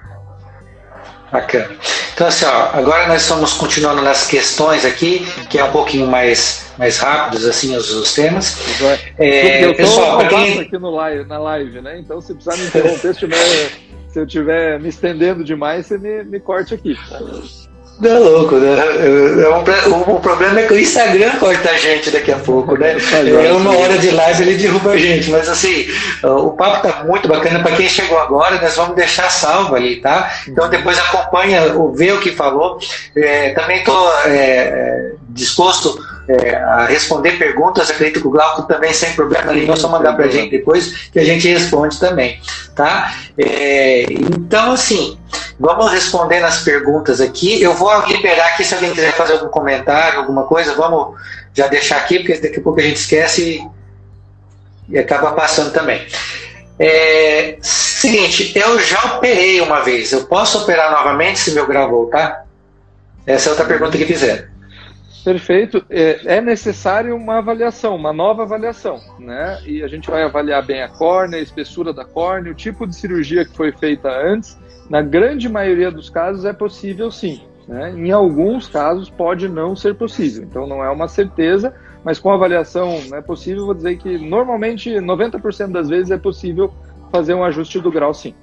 Bacana. Então, assim, ó, agora nós estamos continuando nas questões aqui, que é um pouquinho mais, mais rápidos, assim, os, os temas. É, eu pessoal, quem... aqui no live, na live, né? Então, se precisar me interromper, se tiver se eu estiver me estendendo demais, você me, me corte aqui. Não é louco, né? O, o, problema é que o Instagram corta a gente daqui a pouco, né? É uma hora de live ele derruba a gente, mas assim, o papo tá muito bacana. Para quem chegou agora, nós vamos deixar salvo ali, tá? Então depois acompanha, vê o que falou. É, também estou é, disposto é, a responder perguntas. Acredito que o Glauco também sem problema nenhum, é só mandar para a gente depois que a gente responde também, tá? É, então, assim, vamos responder nas perguntas aqui. Eu vou liberar aqui se alguém quiser fazer algum comentário, alguma coisa, vamos já deixar aqui, porque daqui a pouco a gente esquece e, e acaba passando também. É, seguinte, eu já operei uma vez. Eu posso operar novamente se meu grau voltar? Essa é outra pergunta que fizeram. Perfeito. É, é necessário uma avaliação, uma nova avaliação, né? E a gente vai avaliar bem a córnea, a espessura da córnea, o tipo de cirurgia que foi feita antes. Na grande maioria dos casos é possível sim. Né? Em alguns casos pode não ser possível. Então não é uma certeza, mas com avaliação é possível. Vou dizer que normalmente 90% das vezes é possível fazer um ajuste do grau sim.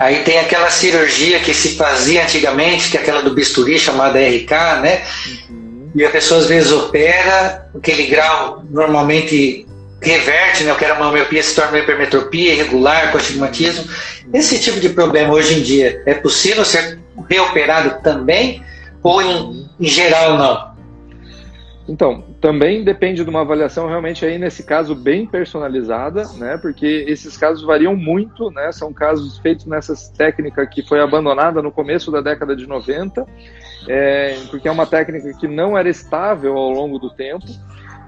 Aí tem aquela cirurgia que se fazia antigamente, que é aquela do bisturi chamada RK, né? Uhum. E a pessoa às vezes opera, aquele grau normalmente reverte, né? O que era uma miopia se torna uma hipermetropia irregular, com astigmatismo. Esse tipo de problema hoje em dia é possível ser reoperado também ou em, em geral não? Então, também depende de uma avaliação realmente aí nesse caso bem personalizada, né? Porque esses casos variam muito, né? São casos feitos nessa técnica que foi abandonada no começo da década de 90, é, porque é uma técnica que não era estável ao longo do tempo.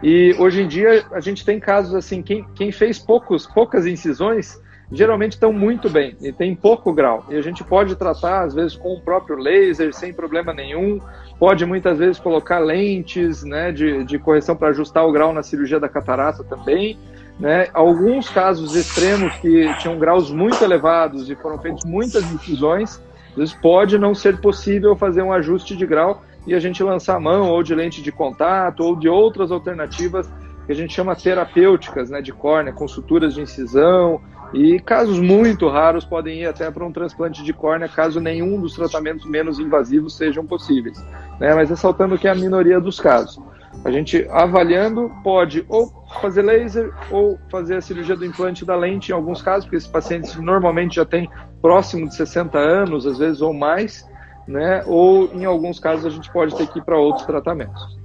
E hoje em dia a gente tem casos assim, quem, quem fez poucos, poucas incisões geralmente estão muito bem e tem pouco grau. E a gente pode tratar, às vezes, com o próprio laser, sem problema nenhum. Pode muitas vezes colocar lentes né, de, de correção para ajustar o grau na cirurgia da catarata também. Né? Alguns casos extremos que tinham graus muito elevados e foram feitas muitas incisões, às vezes pode não ser possível fazer um ajuste de grau e a gente lançar a mão ou de lente de contato ou de outras alternativas que a gente chama terapêuticas né, de córnea, com suturas de incisão, e casos muito raros podem ir até para um transplante de córnea, caso nenhum dos tratamentos menos invasivos sejam possíveis. Né? Mas ressaltando que é a minoria dos casos. A gente avaliando pode ou fazer laser ou fazer a cirurgia do implante da lente em alguns casos, porque esses pacientes normalmente já têm próximo de 60 anos, às vezes ou mais, né? Ou em alguns casos a gente pode ter que ir para outros tratamentos.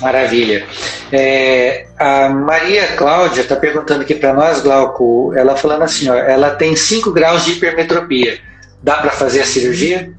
Maravilha. É, a Maria Cláudia está perguntando aqui para nós, Glauco, ela falando assim, ó, ela tem 5 graus de hipermetropia. Dá para fazer a cirurgia?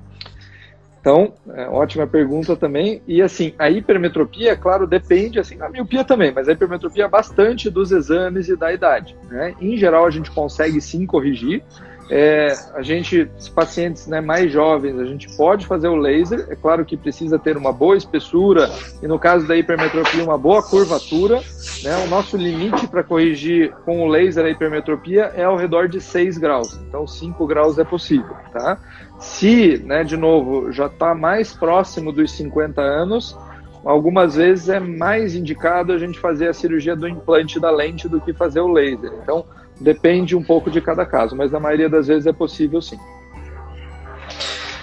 Então, é, ótima pergunta também. E assim, a hipermetropia, claro, depende, assim, a miopia também, mas a hipermetropia é bastante dos exames e da idade. Né? Em geral, a gente consegue sim corrigir. É, a gente, os pacientes né, mais jovens, a gente pode fazer o laser. É claro que precisa ter uma boa espessura e, no caso da hipermetropia, uma boa curvatura. Né? O nosso limite para corrigir com o laser a hipermetropia é ao redor de 6 graus. Então, 5 graus é possível. Tá? Se, né, de novo, já está mais próximo dos 50 anos, algumas vezes é mais indicado a gente fazer a cirurgia do implante da lente do que fazer o laser. Então, Depende um pouco de cada caso, mas na maioria das vezes é possível sim.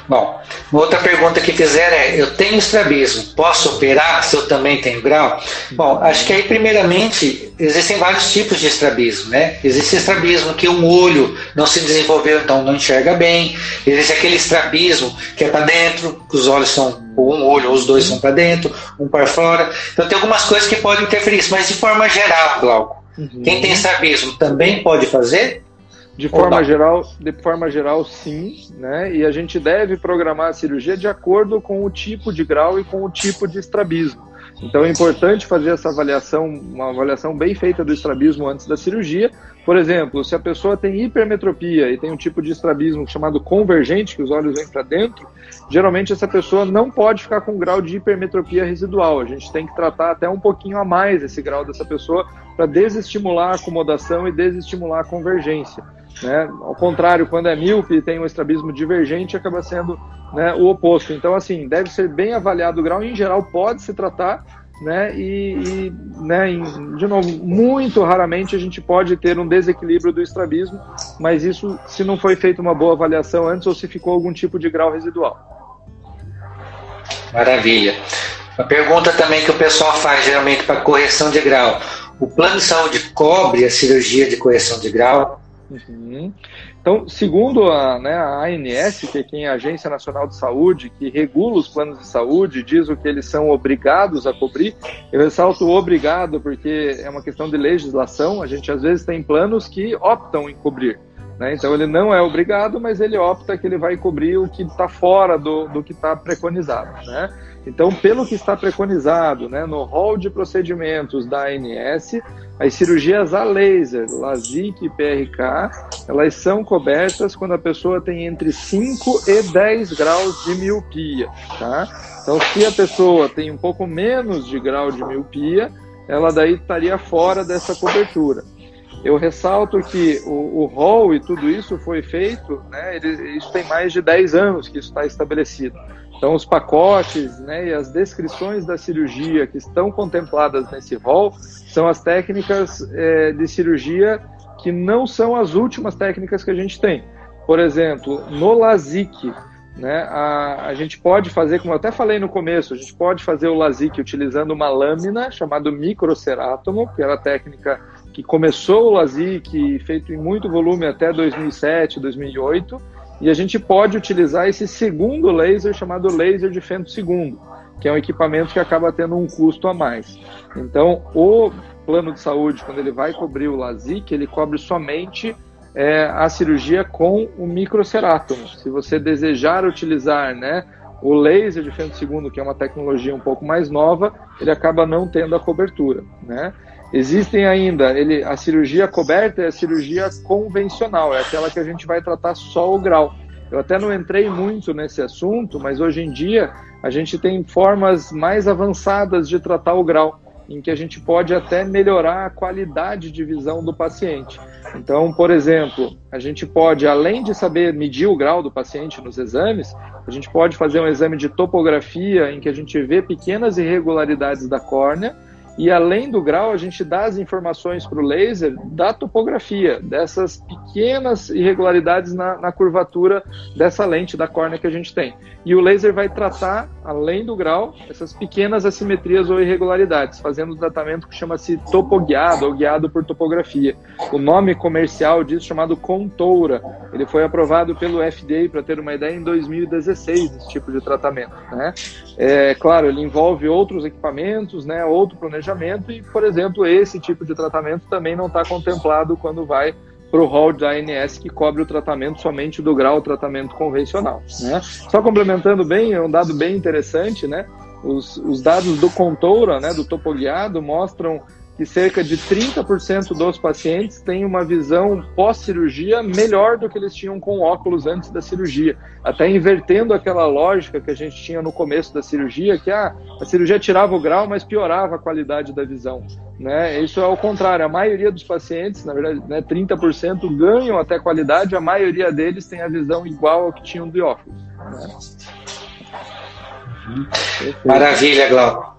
Bom, outra pergunta que fizeram é: eu tenho estrabismo, posso operar se eu também tenho grau? Bom, acho que aí, primeiramente, existem vários tipos de estrabismo, né? Existe estrabismo que um olho não se desenvolveu, então não enxerga bem. Existe aquele estrabismo que é para dentro, os olhos são ou um olho ou os dois são para dentro, um para fora. Então tem algumas coisas que podem interferir mas de forma geral, Glauco, Uhum. Quem tem estrabismo também pode fazer? De forma geral, de forma geral, sim, né? E a gente deve programar a cirurgia de acordo com o tipo de grau e com o tipo de estrabismo. Então é importante fazer essa avaliação, uma avaliação bem feita do estrabismo antes da cirurgia. Por exemplo, se a pessoa tem hipermetropia e tem um tipo de estrabismo chamado convergente, que os olhos vêm para dentro, geralmente essa pessoa não pode ficar com grau de hipermetropia residual. A gente tem que tratar até um pouquinho a mais esse grau dessa pessoa para desestimular a acomodação e desestimular a convergência. Né? Ao contrário, quando é míope e tem um estrabismo divergente, acaba sendo né, o oposto. Então, assim, deve ser bem avaliado o grau. Em geral, pode se tratar, né? E, e né, em, de novo, muito raramente a gente pode ter um desequilíbrio do estrabismo, mas isso se não foi feita uma boa avaliação antes ou se ficou algum tipo de grau residual. Maravilha. Uma pergunta também que o pessoal faz geralmente para correção de grau. O plano de saúde cobre a cirurgia de correção de grau? Uhum. Então, segundo a, né, a ANS, que é é a Agência Nacional de Saúde, que regula os planos de saúde, diz o que eles são obrigados a cobrir, eu ressalto obrigado porque é uma questão de legislação, a gente às vezes tem planos que optam em cobrir. Né? Então ele não é obrigado, mas ele opta que ele vai cobrir o que está fora do, do que está preconizado. Né? Então, pelo que está preconizado né, no rol de procedimentos da ANS, as cirurgias a laser, LASIK e PRK, elas são cobertas quando a pessoa tem entre 5 e 10 graus de miopia. Tá? Então, se a pessoa tem um pouco menos de grau de miopia, ela daí estaria fora dessa cobertura. Eu ressalto que o, rol e tudo isso foi feito, né, ele, isso tem mais de 10 anos que isso está estabelecido. Então, os pacotes né, e as descrições da cirurgia que estão contempladas nesse rol são as técnicas é, de cirurgia que não são as últimas técnicas que a gente tem. Por exemplo, no LASIK, né, a, a gente pode fazer, como eu até falei no começo, a gente pode fazer o LASIK utilizando uma lâmina chamada microcerátomo, que era a técnica que começou o LASIK, feito em muito volume até 2007, 2008, e a gente pode utilizar esse segundo laser chamado laser de fento segundo, que é um equipamento que acaba tendo um custo a mais. Então, o plano de saúde, quando ele vai cobrir o LASIK, ele cobre somente é, a cirurgia com o microcerátomo. Se você desejar utilizar né, o laser de fento segundo, que é uma tecnologia um pouco mais nova, ele acaba não tendo a cobertura. Né? Existem ainda, ele, a cirurgia coberta é a cirurgia convencional, é aquela que a gente vai tratar só o grau. Eu até não entrei muito nesse assunto, mas hoje em dia a gente tem formas mais avançadas de tratar o grau em que a gente pode até melhorar a qualidade de visão do paciente. Então, por exemplo, a gente pode, além de saber medir o grau do paciente nos exames, a gente pode fazer um exame de topografia em que a gente vê pequenas irregularidades da córnea e além do grau, a gente dá as informações para o laser da topografia, dessas pequenas irregularidades na, na, curvatura dessa lente da córnea que a gente tem. E o laser vai tratar, além do grau, essas pequenas assimetrias ou irregularidades, fazendo um tratamento que chama-se topoguiado ou guiado por topografia. O nome comercial disso chamado Contoura. Ele foi aprovado pelo FDA, para ter uma ideia, em 2016, esse tipo de tratamento. Né? É, claro, ele envolve outros equipamentos, né, outro planejamento e, por exemplo, esse tipo de tratamento também não está contemplado quando vai para o rol da ANS que cobre o tratamento somente do grau tratamento convencional. Né? Só complementando bem, é um dado bem interessante, né? Os, os dados do Contoura, né, do topo guiado, mostram que cerca de 30% dos pacientes têm uma visão pós-cirurgia melhor do que eles tinham com óculos antes da cirurgia, até invertendo aquela lógica que a gente tinha no começo da cirurgia, que ah, a cirurgia tirava o grau, mas piorava a qualidade da visão. Né? Isso é o contrário, a maioria dos pacientes, na verdade, né, 30% ganham até qualidade, a maioria deles tem a visão igual ao que tinham de óculos. Né? Maravilha, Glauco.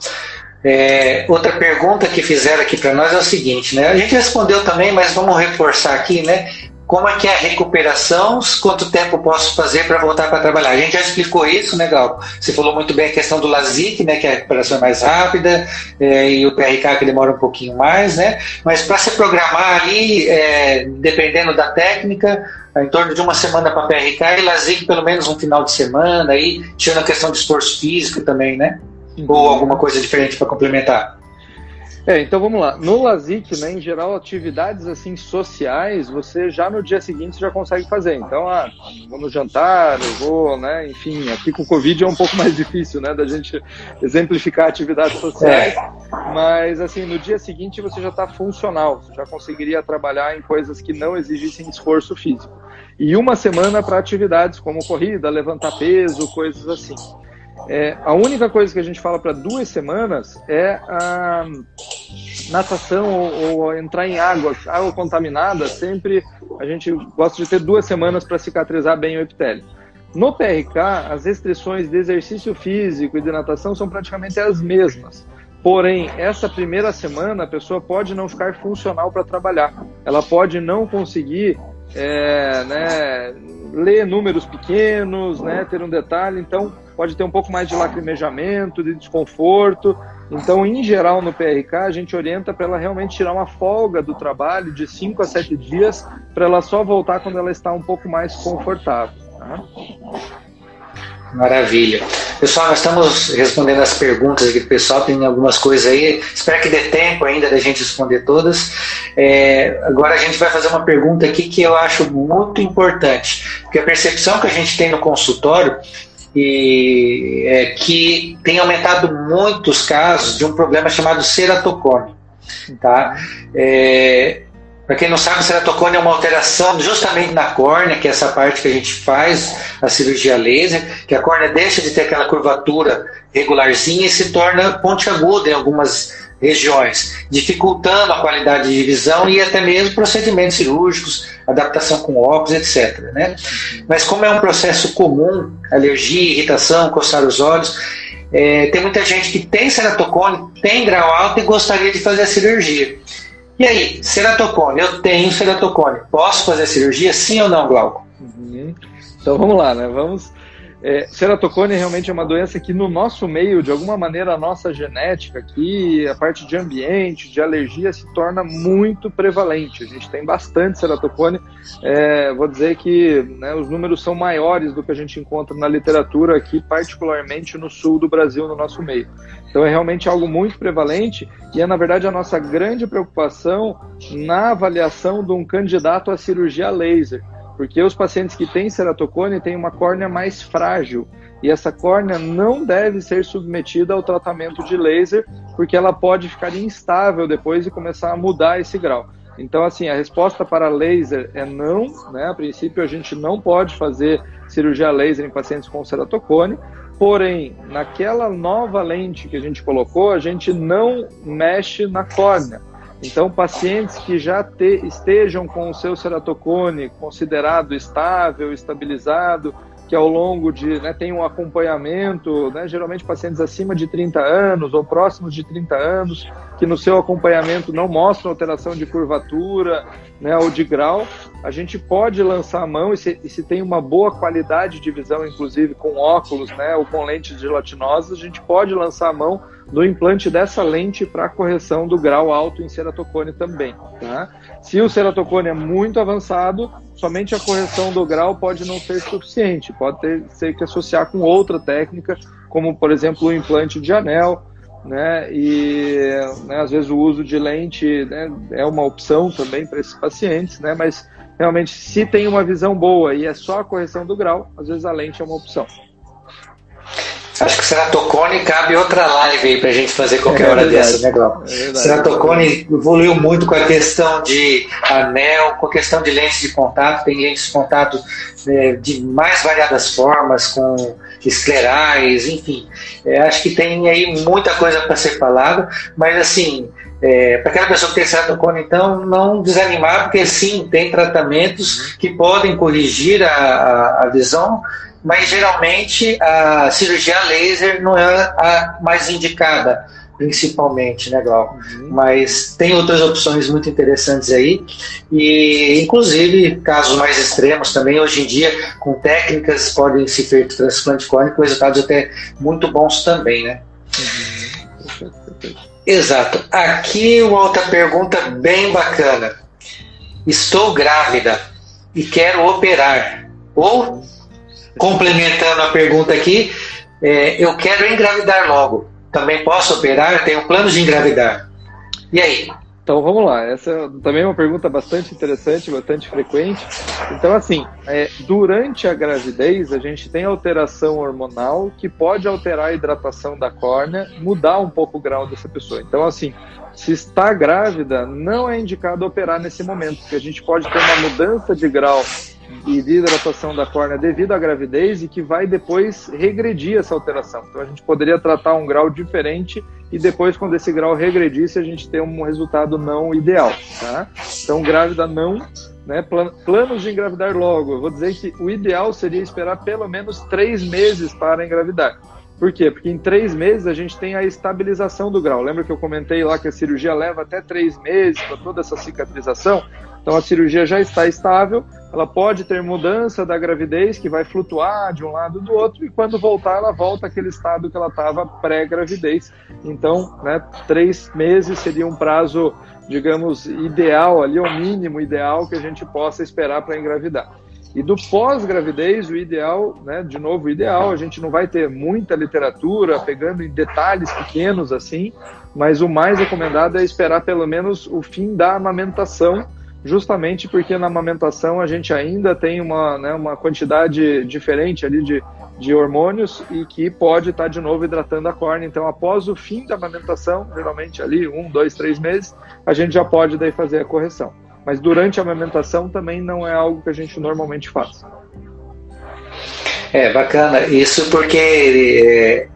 É, outra pergunta que fizeram aqui para nós é o seguinte, né? A gente respondeu também, mas vamos reforçar aqui, né? Como é que é a recuperação? Quanto tempo posso fazer para voltar para trabalhar? A gente já explicou isso, né, Gal? Você falou muito bem a questão do LASIK, né, que é a recuperação é mais rápida, é, e o PRK que demora um pouquinho mais, né? Mas para se programar ali, é, dependendo da técnica, em torno de uma semana para PRK e LASIK pelo menos um final de semana, aí, tirando a questão de esforço físico também, né? Ou alguma coisa diferente para complementar? É, então vamos lá. No LASIK, né, em geral, atividades assim sociais, você já no dia seguinte já consegue fazer. Então, ah, vou no jantar, eu vou, né, enfim, aqui com o Covid é um pouco mais difícil, né, da gente exemplificar atividades sociais, é. mas assim, no dia seguinte você já está funcional, você já conseguiria trabalhar em coisas que não exigissem esforço físico. E uma semana para atividades como corrida, levantar peso, coisas assim. É, a única coisa que a gente fala para duas semanas é a natação ou, ou, entrar em água, água contaminada. Sempre a gente gosta de ter duas semanas para cicatrizar bem o epitélio. No PRK, as restrições de exercício físico e de natação são praticamente as mesmas. Porém, essa primeira semana a pessoa pode não ficar funcional para trabalhar. Ela pode não conseguir é, né, ler números pequenos, né, ter um detalhe. Então, pode ter um pouco mais de lacrimejamento, de desconforto. Então, em geral, no PRK, a gente orienta para ela realmente tirar uma folga do trabalho de 5 a 7 dias, para ela só voltar quando ela está um pouco mais confortável. Tá? Maravilha. Pessoal, nós estamos respondendo as perguntas aqui do pessoal, tem algumas coisas aí. Espero que dê tempo ainda da gente responder todas. É, agora a gente vai fazer uma pergunta aqui que eu acho muito importante, porque a percepção que a gente tem no consultório e é, que tem aumentado muitos casos de um problema chamado ceratocone. Tá? É, para quem não sabe, o ceratocone é uma alteração justamente na córnea, que é essa parte que a gente faz a cirurgia laser, que a córnea deixa de ter aquela curvatura regularzinha e se torna pontiaguda em algumas regiões, dificultando a qualidade de visão e até mesmo procedimentos cirúrgicos, adaptação com óculos, etc. Né? Mas como é um processo comum, alergia, irritação, coçar os olhos, é, tem muita gente que tem ceratocone, tem grau alto e gostaria de fazer a cirurgia. E aí, ceratocone, eu tenho ceratocone, posso fazer a cirurgia, sim ou não, Glauco? Uhum. Então vamos lá, né? Vamos é, ceratocone realmente é uma doença que no nosso meio, de alguma maneira, a nossa genética aqui, a parte de ambiente, de alergia, se torna muito prevalente. A gente tem bastante ceratocone. É, vou dizer que né, os números são maiores do que a gente encontra na literatura aqui, particularmente no sul do Brasil, no nosso meio. Então é realmente algo muito prevalente e é, na verdade, a nossa grande preocupação na avaliação de um candidato à cirurgia laser porque os pacientes que têm ceratocone têm uma córnea mais frágil e essa córnea não deve ser submetida ao tratamento de laser, porque ela pode ficar instável depois e começar a mudar esse grau. Então, assim, a resposta para laser é não, né? A princípio, a gente não pode fazer cirurgia laser em pacientes com ceratocone, porém, naquela nova lente que a gente colocou, a gente não mexe na córnea. Então, pacientes que já te, estejam com o seu ceratocone considerado estável, estabilizado, que ao longo de, né, tem um acompanhamento, né, geralmente pacientes acima de 30 anos ou próximos de 30 anos, que no seu acompanhamento não mostram alteração de curvatura né, ou de grau, a gente pode lançar a mão e se, e se tem uma boa qualidade de visão, inclusive com óculos né, ou com lentes gelatinosas, a gente pode lançar a mão do implante dessa lente para correção do grau alto em ceratocone também. Tá? Se o ceratocone é muito avançado, somente a correção do grau pode não ser suficiente, pode ter, ter que associar com outra técnica, como por exemplo o implante de anel, né? E né, às vezes o uso de lente né, é uma opção também para esses pacientes, né? Mas realmente, se tem uma visão boa e é só a correção do grau, às vezes a lente é uma opção. Acho que Ceratocone cabe outra live aí pra gente fazer qualquer é hora dessa, né, Glau? É Ceratocone evoluiu muito com a questão de anel, com a questão de lentes de contato, tem lentes de contato é, de mais variadas formas, com esclerais, enfim. É, acho que tem aí muita coisa para ser falada, mas assim, é, para aquela pessoa que tem ceratocone, então, não desanimar, porque sim, tem tratamentos que podem corrigir a, a, a visão mas geralmente a cirurgia laser não é a mais indicada, principalmente, né, Glauco? Uhum. Mas tem outras opções muito interessantes aí, e inclusive casos mais extremos também, hoje em dia, com técnicas, podem se feito transplante córneo com resultados até muito bons também, né? Uhum. Exato. Aqui uma outra pergunta bem bacana. Estou grávida e quero operar. Ou complementando a pergunta aqui, é, eu quero engravidar logo. Também posso operar? Eu tenho planos de engravidar. E aí? Então vamos lá, essa também é uma pergunta bastante interessante, bastante frequente. Então, assim, é, durante a gravidez, a gente tem alteração hormonal que pode alterar a hidratação da córnea, mudar um pouco o grau dessa pessoa. Então, assim, se está grávida, não é indicado operar nesse momento, porque a gente pode ter uma mudança de grau e de hidratação da córnea devido à gravidez e que vai depois regredir essa alteração. Então a gente poderia tratar um grau diferente e depois, quando esse grau regredisse, a gente ter um resultado não ideal. Tá? Então, grávida não, né? planos de engravidar logo. Eu vou dizer que o ideal seria esperar pelo menos três meses para engravidar. Por quê? Porque em três meses a gente tem a estabilização do grau. Lembra que eu comentei lá que a cirurgia leva até três meses para toda essa cicatrização? Então a cirurgia já está estável, ela pode ter mudança da gravidez, que vai flutuar de um lado do outro, e quando voltar, ela volta àquele estado que ela estava pré-gravidez. Então, né, três meses seria um prazo, digamos, ideal ali, o mínimo ideal que a gente possa esperar para engravidar. E do pós-gravidez, o ideal, né, de novo, o ideal, a gente não vai ter muita literatura pegando em detalhes pequenos assim, mas o mais recomendado é esperar pelo menos o fim da amamentação, justamente porque na amamentação a gente ainda tem uma, né, uma quantidade diferente ali de, de hormônios e que pode estar de novo hidratando a córnea. Então, após o fim da amamentação, geralmente ali um, dois, três meses, a gente já pode daí fazer a correção. Mas durante a amamentação também não é algo que a gente normalmente faz. É, bacana. Isso porque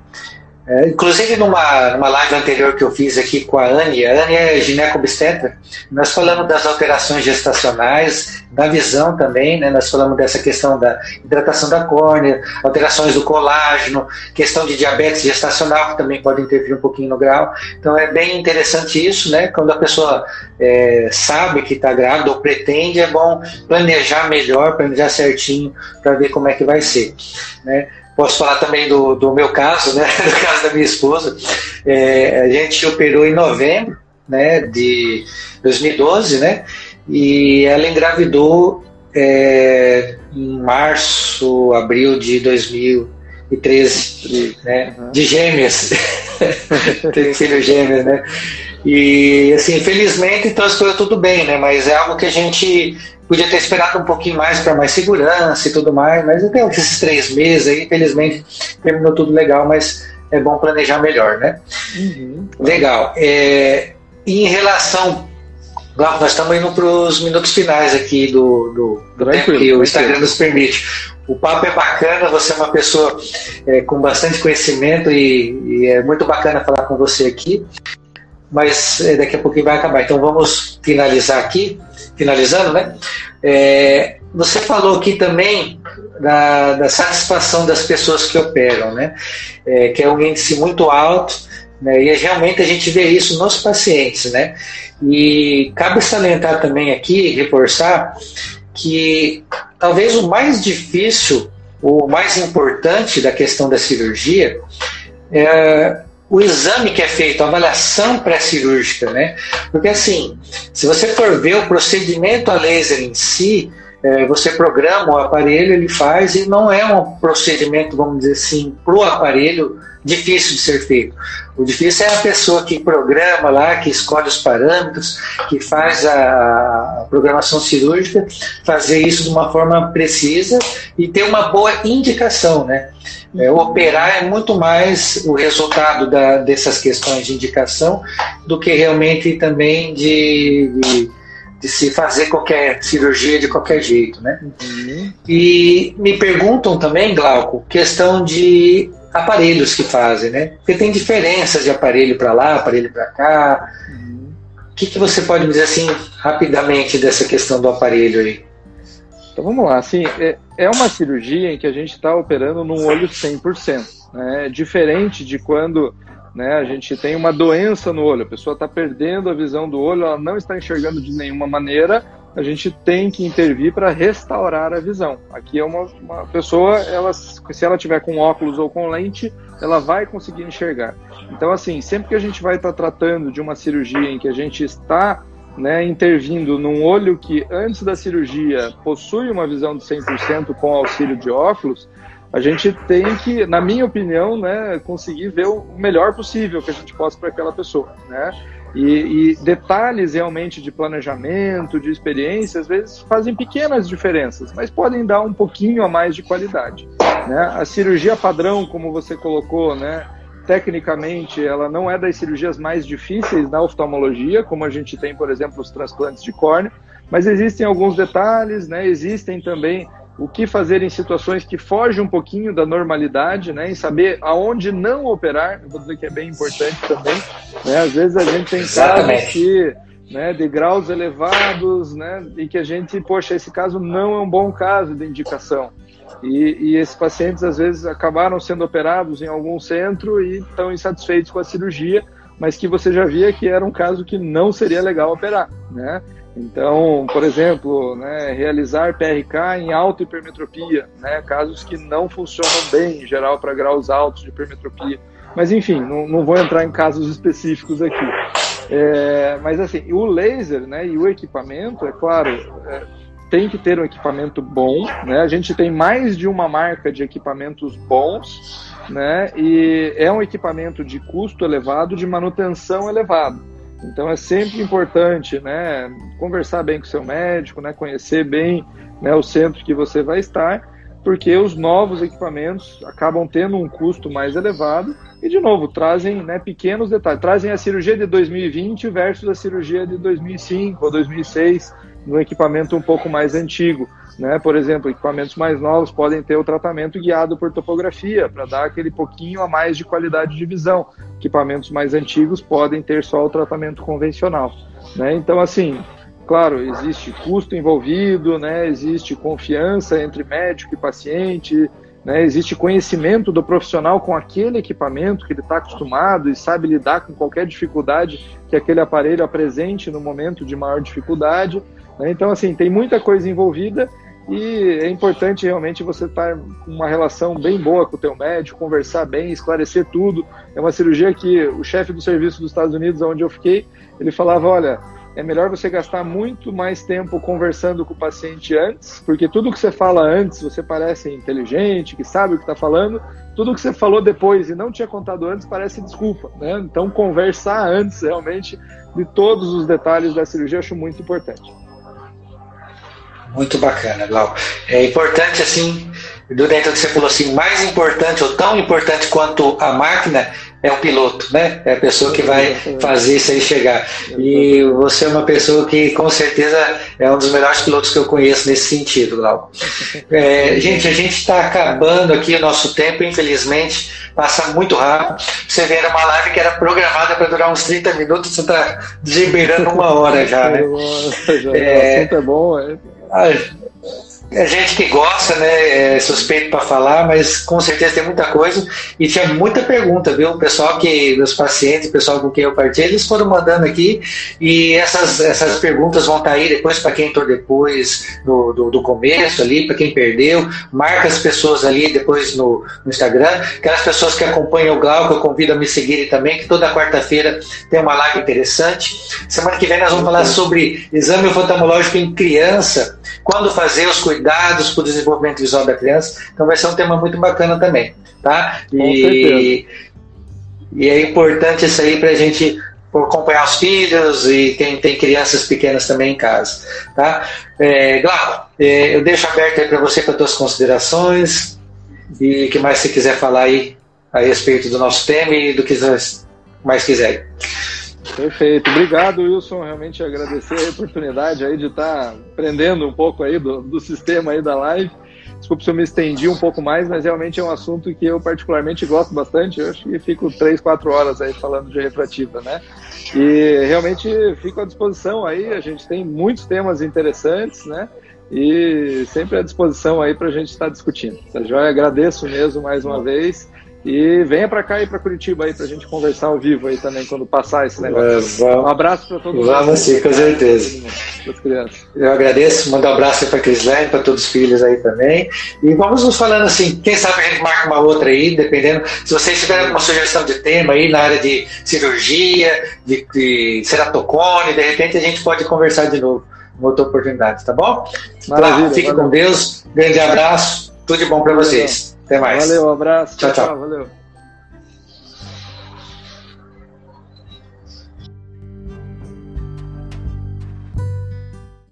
É, inclusive, numa, numa live anterior que eu fiz aqui com a Anne, a Anne é ginecobstetra, nós falamos das alterações gestacionais, da visão também, né? nós falamos dessa questão da hidratação da córnea, alterações do colágeno, questão de diabetes gestacional, que também pode intervir um pouquinho no grau. Então, é bem interessante isso, né? Quando a pessoa é, sabe que está grávida ou pretende, é bom planejar melhor, planejar certinho, para ver como é que vai ser. Né? Posso falar também do, do meu caso, né? do caso da minha esposa. É, a gente operou em novembro né, de 2012, né? E ela engravidou é, em março, abril de 2013, né? De gêmeas. Tem filho gêmeas, né? E assim, infelizmente, então foi tudo bem, né? Mas é algo que a gente Podia ter esperado um pouquinho mais para mais segurança e tudo mais, mas até esses três meses aí, infelizmente, terminou tudo legal, mas é bom planejar melhor, né? Uhum. Legal. É, em relação. Nós estamos indo para os minutos finais aqui do, do, do tempo que o Instagram nos permite. O papo é bacana, você é uma pessoa é, com bastante conhecimento e, e, é muito bacana falar com você aqui. Mas é, daqui a pouquinho vai acabar. Então vamos finalizar aqui finalizando, né? É, você falou aqui também da, da, satisfação das pessoas que operam, né? É, que é um índice muito alto, né? E realmente a gente vê isso nos pacientes, né? E cabe salientar também aqui, reforçar, que talvez o mais difícil, o mais importante da questão da cirurgia é o exame que é feito, a avaliação pré-cirúrgica, né? Porque assim, se você for ver o procedimento a laser em si, é, você programa o aparelho, ele faz e não é um procedimento, vamos dizer assim, para o aparelho difícil de ser feito. O difícil é a pessoa que programa lá, que escolhe os parâmetros, que faz a programação cirúrgica, fazer isso de uma forma precisa e ter uma boa indicação, né? É, operar é muito mais o resultado da, dessas questões de indicação do que realmente também de, de, de se fazer qualquer cirurgia de qualquer jeito, né? Uhum. E me perguntam também, Glauco, questão de aparelhos que fazem, né? Porque tem diferenças de aparelho para lá, aparelho para cá. O que, que você pode me dizer assim rapidamente dessa questão do aparelho aí? Então vamos lá, assim, é, é uma cirurgia em que a gente está operando num olho 100%, né? Diferente de quando né, a gente tem uma doença no olho, a pessoa está perdendo a visão do olho, ela não está enxergando de nenhuma maneira, a gente tem que intervir para restaurar a visão. Aqui é uma, uma pessoa, ela, se ela tiver com óculos ou com lente, ela vai conseguir enxergar. Então, assim, sempre que a gente vai estar tá tratando de uma cirurgia em que a gente está né, intervindo num olho que antes da cirurgia possui uma visão de 100% com auxílio de óculos, a gente tem que, na minha opinião, né, conseguir ver o melhor possível que a gente possa para aquela pessoa, né? E, e, detalhes realmente de planejamento, de experiência, às vezes fazem pequenas diferenças, mas podem dar um pouquinho a mais de qualidade. Né? A cirurgia padrão, como você colocou, né? tecnicamente, ela não é das cirurgias mais difíceis da oftalmologia, como a gente tem, por exemplo, os transplantes de córnea, mas existem alguns detalhes, né? Existem também o que fazer em situações que fogem um pouquinho da normalidade, né? Em saber aonde não operar, eu vou dizer que é bem importante também, né? Às vezes a gente tem casos que né, de graus elevados, né, e que a gente, poxa, esse caso não é um bom caso de indicação. E, e, esses pacientes às vezes acabaram sendo operados em algum centro e estão insatisfeitos com a cirurgia, mas que você já via que era um caso que não seria legal operar, né? Então, por exemplo, né, realizar PRK em alta hipermetropia, né, casos que não funcionam bem em geral para graus altos de hipermetropia. Mas enfim, não, não vou entrar em casos específicos aqui. É, mas assim, o laser né, e o equipamento, é claro, é, tem que ter um equipamento bom, né? A gente tem mais de uma marca de equipamentos bons, né? E é um equipamento de custo elevado, de manutenção elevado. Então é sempre importante, né, conversar bem com seu médico, né, conhecer bem, né, o centro que você vai estar, porque os novos equipamentos acabam tendo um custo mais elevado e de novo trazem, né, pequenos detalhes, trazem a cirurgia de 2020 versus a cirurgia de 2005 ou 2006 no equipamento um pouco mais antigo. Né? Por exemplo, equipamentos mais novos podem ter o tratamento guiado por topografia, para dar aquele pouquinho a mais de qualidade de visão. Equipamentos mais antigos podem ter só o tratamento convencional. Né? Então, assim, claro, existe custo envolvido, né? existe confiança entre médico e paciente, né? existe conhecimento do profissional com aquele equipamento que ele está acostumado e sabe lidar com qualquer dificuldade que aquele aparelho apresente no momento de maior dificuldade. Né? Então, assim, tem muita coisa envolvida e é importante realmente você estar com uma relação bem boa com o teu médico, conversar bem, esclarecer tudo. É uma cirurgia que o chefe do serviço dos Estados Unidos, onde eu fiquei, ele falava, olha, é melhor você gastar muito mais tempo conversando com o paciente antes, porque tudo que você fala antes, você parece inteligente, que sabe o que está falando, tudo que você falou depois e não tinha contado antes parece desculpa, né? Então, conversar antes, realmente, de todos os detalhes da cirurgia, eu acho muito importante. Muito bacana, Glau. É importante, assim, do dentro que você falou assim, mais importante ou tão importante quanto a máquina é o piloto, né? É a pessoa que vai fazer isso aí chegar. E você é uma pessoa que com certeza é um dos melhores pilotos que eu conheço nesse sentido, Glau. É, gente, a gente está acabando aqui o nosso tempo, infelizmente, passa muito rápido. Você vê, era uma live que era programada para durar uns 30 minutos, você está liberando uma hora já, né? É, é bom, é. Ai, é gente que gosta, né? É suspeito para falar, mas com certeza tem muita coisa. E tinha muita pergunta, viu? O pessoal que, meus pacientes, o pessoal com quem eu parti, eles foram mandando aqui. E essas, essas perguntas vão estar tá aí depois para quem entrou depois do, do, do começo ali, para quem perdeu. Marca as pessoas ali depois no, no, Instagram. Aquelas pessoas que acompanham o Glauco, eu convido a me seguirem também, que toda quarta-feira tem uma live interessante. Semana que vem nós vamos falar sobre exame oftalmológico em criança, quando fazer os cuidados cuidados para o desenvolvimento visual da criança. Então vai ser um tema muito bacana também, tá? E, e é importante isso aí para a gente acompanhar os filhos e quem tem crianças pequenas também em casa, tá? É, Glauco, é, eu deixo aberto aí para você para suas considerações e o que mais você quiser falar aí a respeito do nosso tema e do que mais quiser. Perfeito. Obrigado, Wilson. Realmente agradecer a oportunidade aí de estar aprendendo um pouco aí do, do sistema aí da live. Desculpe se eu me estendi um pouco mais, mas realmente é um assunto que eu particularmente gosto bastante. Eu acho que fico três, quatro horas aí falando de refrativa, né? E realmente fico à disposição aí. A gente tem muitos temas interessantes, né? E sempre à disposição aí para a gente estar discutindo. Tá joia? Agradeço mesmo mais uma vez. E venha para cá e para Curitiba aí para a gente conversar ao vivo aí também quando passar esse negócio. É, um abraço para todo mundo. Vamos sim, com certeza. As crianças. Eu agradeço, mando um abraço para a Crislane, para todos os filhos aí também. E vamos nos falando assim, quem sabe a gente marca uma outra aí, dependendo. Se vocês tiverem alguma sugestão de tema aí na área de cirurgia, de, de ceratocone, de repente a gente pode conversar de novo, uma outra oportunidade, tá bom? Maravilha, fique com Deus, grande abraço, tudo de bom para vocês. Até mais. Valeu, um abraço. tchau. tchau. tchau valeu.